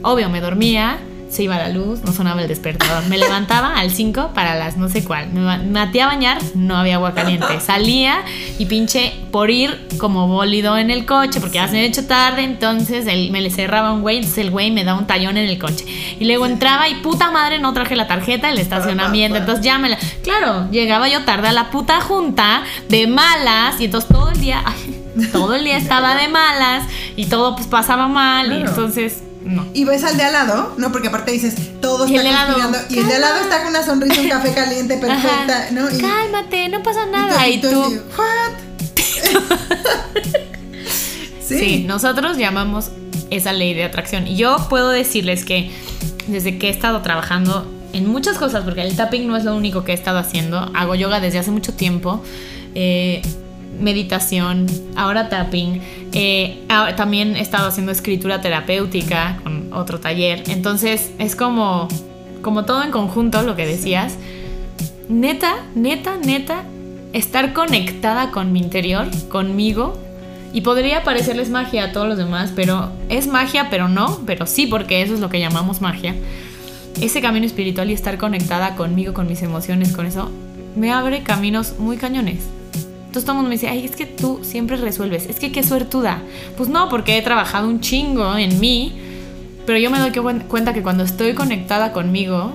Obvio, me dormía, se iba la luz, no sonaba el despertador. Me levantaba al 5 para las no sé cuál. Me ma- me maté a bañar, no había agua caliente. Salía y pinche por ir como bólido en el coche, porque ya se me había hecho tarde, entonces él, me le cerraba un güey, entonces el güey me da un tallón en el coche. Y luego entraba y puta madre no traje la tarjeta del estacionamiento, entonces ya me la... Claro, llegaba yo tarde a la puta junta de malas y entonces todo el día... ay, todo el día estaba de malas y todo pues pasaba mal y entonces... No. Y ves al de al lado, ¿no? Porque aparte dices, todo está conspirando. Y el de al lado está con una sonrisa, un café *laughs* caliente perfecta, Ajá. ¿no? Y, Cálmate, no pasa y nada. Y tú ¿what? *laughs* sí. Sí, nosotros llamamos esa ley de atracción. Y yo puedo decirles que desde que he estado trabajando en muchas cosas, porque el tapping no es lo único que he estado haciendo, hago yoga desde hace mucho tiempo, eh, meditación, ahora tapping, eh, ahora también he estado haciendo escritura terapéutica con otro taller, entonces es como, como todo en conjunto lo que decías, neta, neta, neta, estar conectada con mi interior, conmigo. Y podría parecerles magia a todos los demás, pero es magia, pero no, pero sí, porque eso es lo que llamamos magia. Ese camino espiritual y estar conectada conmigo, con mis emociones, con eso, me abre caminos muy cañones. Entonces todo el mundo me dice, ay, es que tú siempre resuelves, es que qué suertuda. Pues no, porque he trabajado un chingo en mí, pero yo me doy cuen- cuenta que cuando estoy conectada conmigo,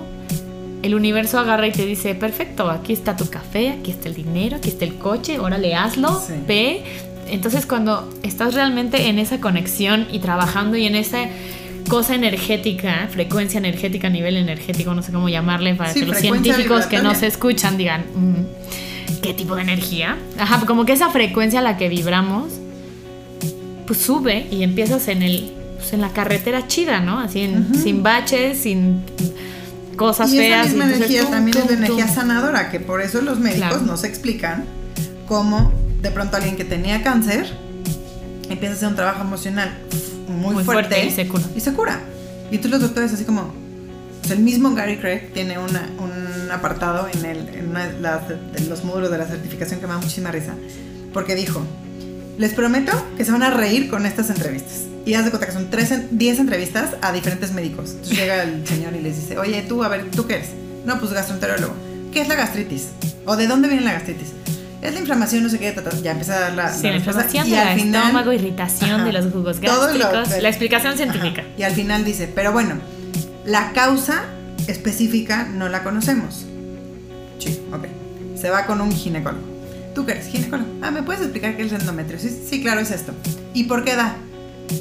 el universo agarra y te dice, perfecto, aquí está tu café, aquí está el dinero, aquí está el coche, órale, hazlo, Sí. ve. Entonces cuando estás realmente en esa conexión y trabajando y en esa cosa energética, frecuencia energética, nivel energético, no sé cómo llamarle, para Sí, que los científicos que vibratoria. nos escuchan digan, "Mm, ¿qué tipo de energía? Ajá, como que esa frecuencia a la que vibramos, pues sube y empiezas en el pues, en la carretera chida, ¿no? Así en- sin baches, sin cosas Y esa feas. misma entonces, energía tum, también es tum, de energía tum. sanadora, que por eso los médicos Claro. nos explican cómo de pronto alguien que tenía cáncer empieza a hacer un trabajo emocional muy, Muy fuerte, fuerte y se cura. Y se cura. Y tú los doctores así como... el mismo Gary Craig tiene una- un apartado en, el, en una los módulos de la certificación que me da muchísima risa. Porque dijo, les prometo que se van a reír con estas entrevistas. Y haz de cuenta que son tres en- 10 entrevistas a diferentes médicos. Entonces llega el señor y les dice, oye, tú, a ver, ¿tú qué eres? No, pues gastroenterólogo. ¿Qué es la gastritis? ¿O de dónde viene la gastritis? Es la inflamación, no sé qué, ya empieza a dar la, Sí, la inflamación Y al final- estómago, irritación Ajá. de los jugos Todo lo- gástricos. la explicación científica. Ajá. Y al final dice, pero bueno, la causa específica no la conocemos. Sí, ok. Se va con un ginecólogo. ¿Tú qué eres? Ginecólogo. Ah, ¿me puedes explicar qué es el endometriosis? Sí, claro, es esto. ¿Y por qué da?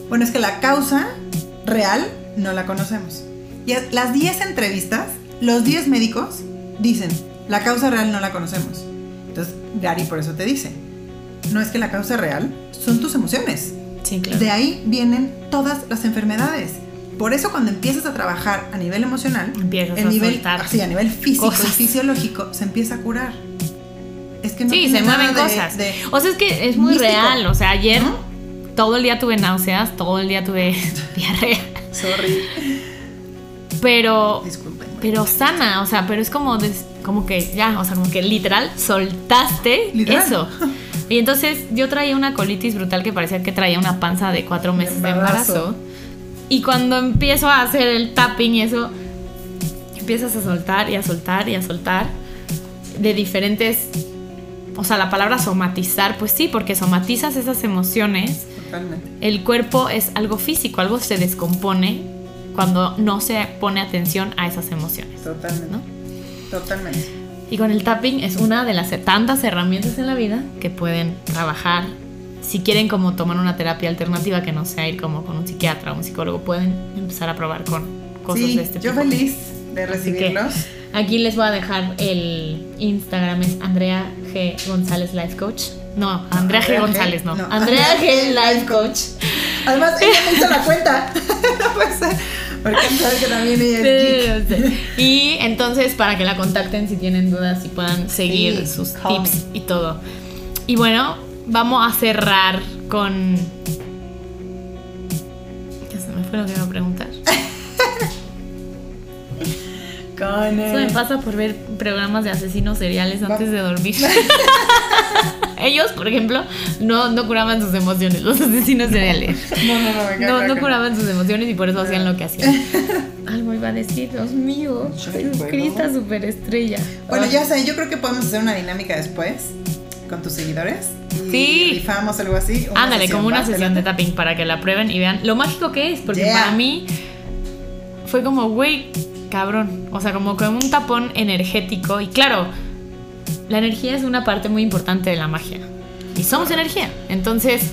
Bueno, es que la causa real no la conocemos. Y las 10 entrevistas, los 10 médicos dicen, la causa real no la conocemos. Entonces, Gary por eso te dice, no es que la causa real son tus emociones. Sí, claro. De ahí vienen todas las enfermedades. Por eso cuando empiezas a trabajar a nivel emocional, Empiezas el a nivel, así, a nivel físico cosas. y fisiológico, se empieza a curar. Es que no sí, se mueven de- cosas. de- o sea, es que es muy místico, real. O sea, ayer ¿no? todo el día tuve náuseas, todo el día tuve *laughs* diarrea. Sorry. Pero Disculpen. pero sana, o sea, pero es como, des- como que ya, o sea, como que literal soltaste Literal. eso. *laughs* Y entonces yo traía una colitis brutal que parecía que traía una panza de cuatro meses de embarazo. embarazo. Y cuando empiezo a hacer el tapping y eso, empiezas a soltar y a soltar y a soltar de diferentes, o sea, la palabra somatizar, pues sí, porque somatizas esas emociones Totalmente. el cuerpo es algo físico, algo se descompone cuando no se pone atención a esas emociones. Totalmente. ¿No? Totalmente. Y con el tapping es una de las tantas herramientas en la vida que pueden trabajar si quieren como tomar una terapia alternativa que no sea ir como con un psiquiatra o un psicólogo, pueden empezar a probar con cosas Sí, de este yo tipo. feliz de recibirlos. aquí les voy a dejar el Instagram, es Andrea G. González Life Coach. No, Andrea G. González, no. No, Andrea G. Life Coach. Además, ella me hizo la cuenta. *laughs* no puede ser. Porque que también ella es. Sí, sí. Y entonces para que la contacten si tienen dudas y puedan seguir Sí, sus tips y todo. Y bueno, vamos a cerrar con... Ya se me fue lo que iba a preguntar. *laughs* Con Eso me pasa por ver programas de asesinos seriales antes de dormir. *laughs* *laughs* Ellos, por ejemplo, no, no curaban sus emociones, los asesinos seriales. No, no, no, me No, no curaban sus emociones y por eso hacían lo que hacían. Algo iba a decir, Dios mío. Crista superestrella. Bueno, ya sé, yo creo que podemos hacer una dinámica después con tus seguidores. Y Sí. Rifamos algo así. una Ándale, como una sesión de tapping para que la prueben y vean lo mágico que es, porque Yeah. para mí fue como, güey, cabrón. O sea, como con un tapón energético. Y claro, la energía es una parte muy importante de la magia. Y somos energía. Entonces,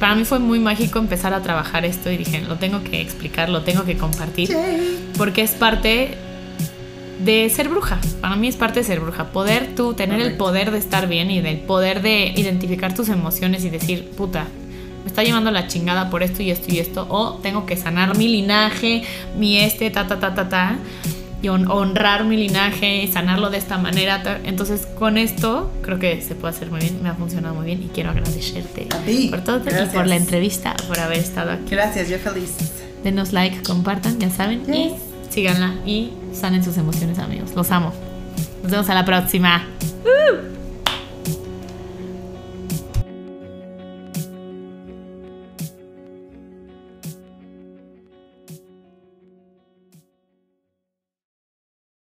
para mí fue muy mágico empezar a trabajar esto y dije, lo tengo que explicar, lo tengo que compartir. Yay. Porque es parte de ser bruja. Para mí es parte de ser bruja. Poder tú tener el poder de estar bien y del poder de identificar tus emociones y decir, puta, me está llevando la chingada por esto y esto y esto. O tengo que sanar mi linaje, mi este, ta, ta, ta, ta, ta. Y hon- honrar mi linaje y sanarlo de esta manera. ta. Entonces, con esto creo que se puede hacer muy bien. Me ha funcionado muy bien y quiero agradecerte A ti. por todo y Gracias. por la entrevista, por haber estado aquí. Gracias, yo feliz. Denos like, compartan, ya saben. Yes. Y síganla y sanen sus emociones, amigos. Los amo. Nos vemos a la próxima.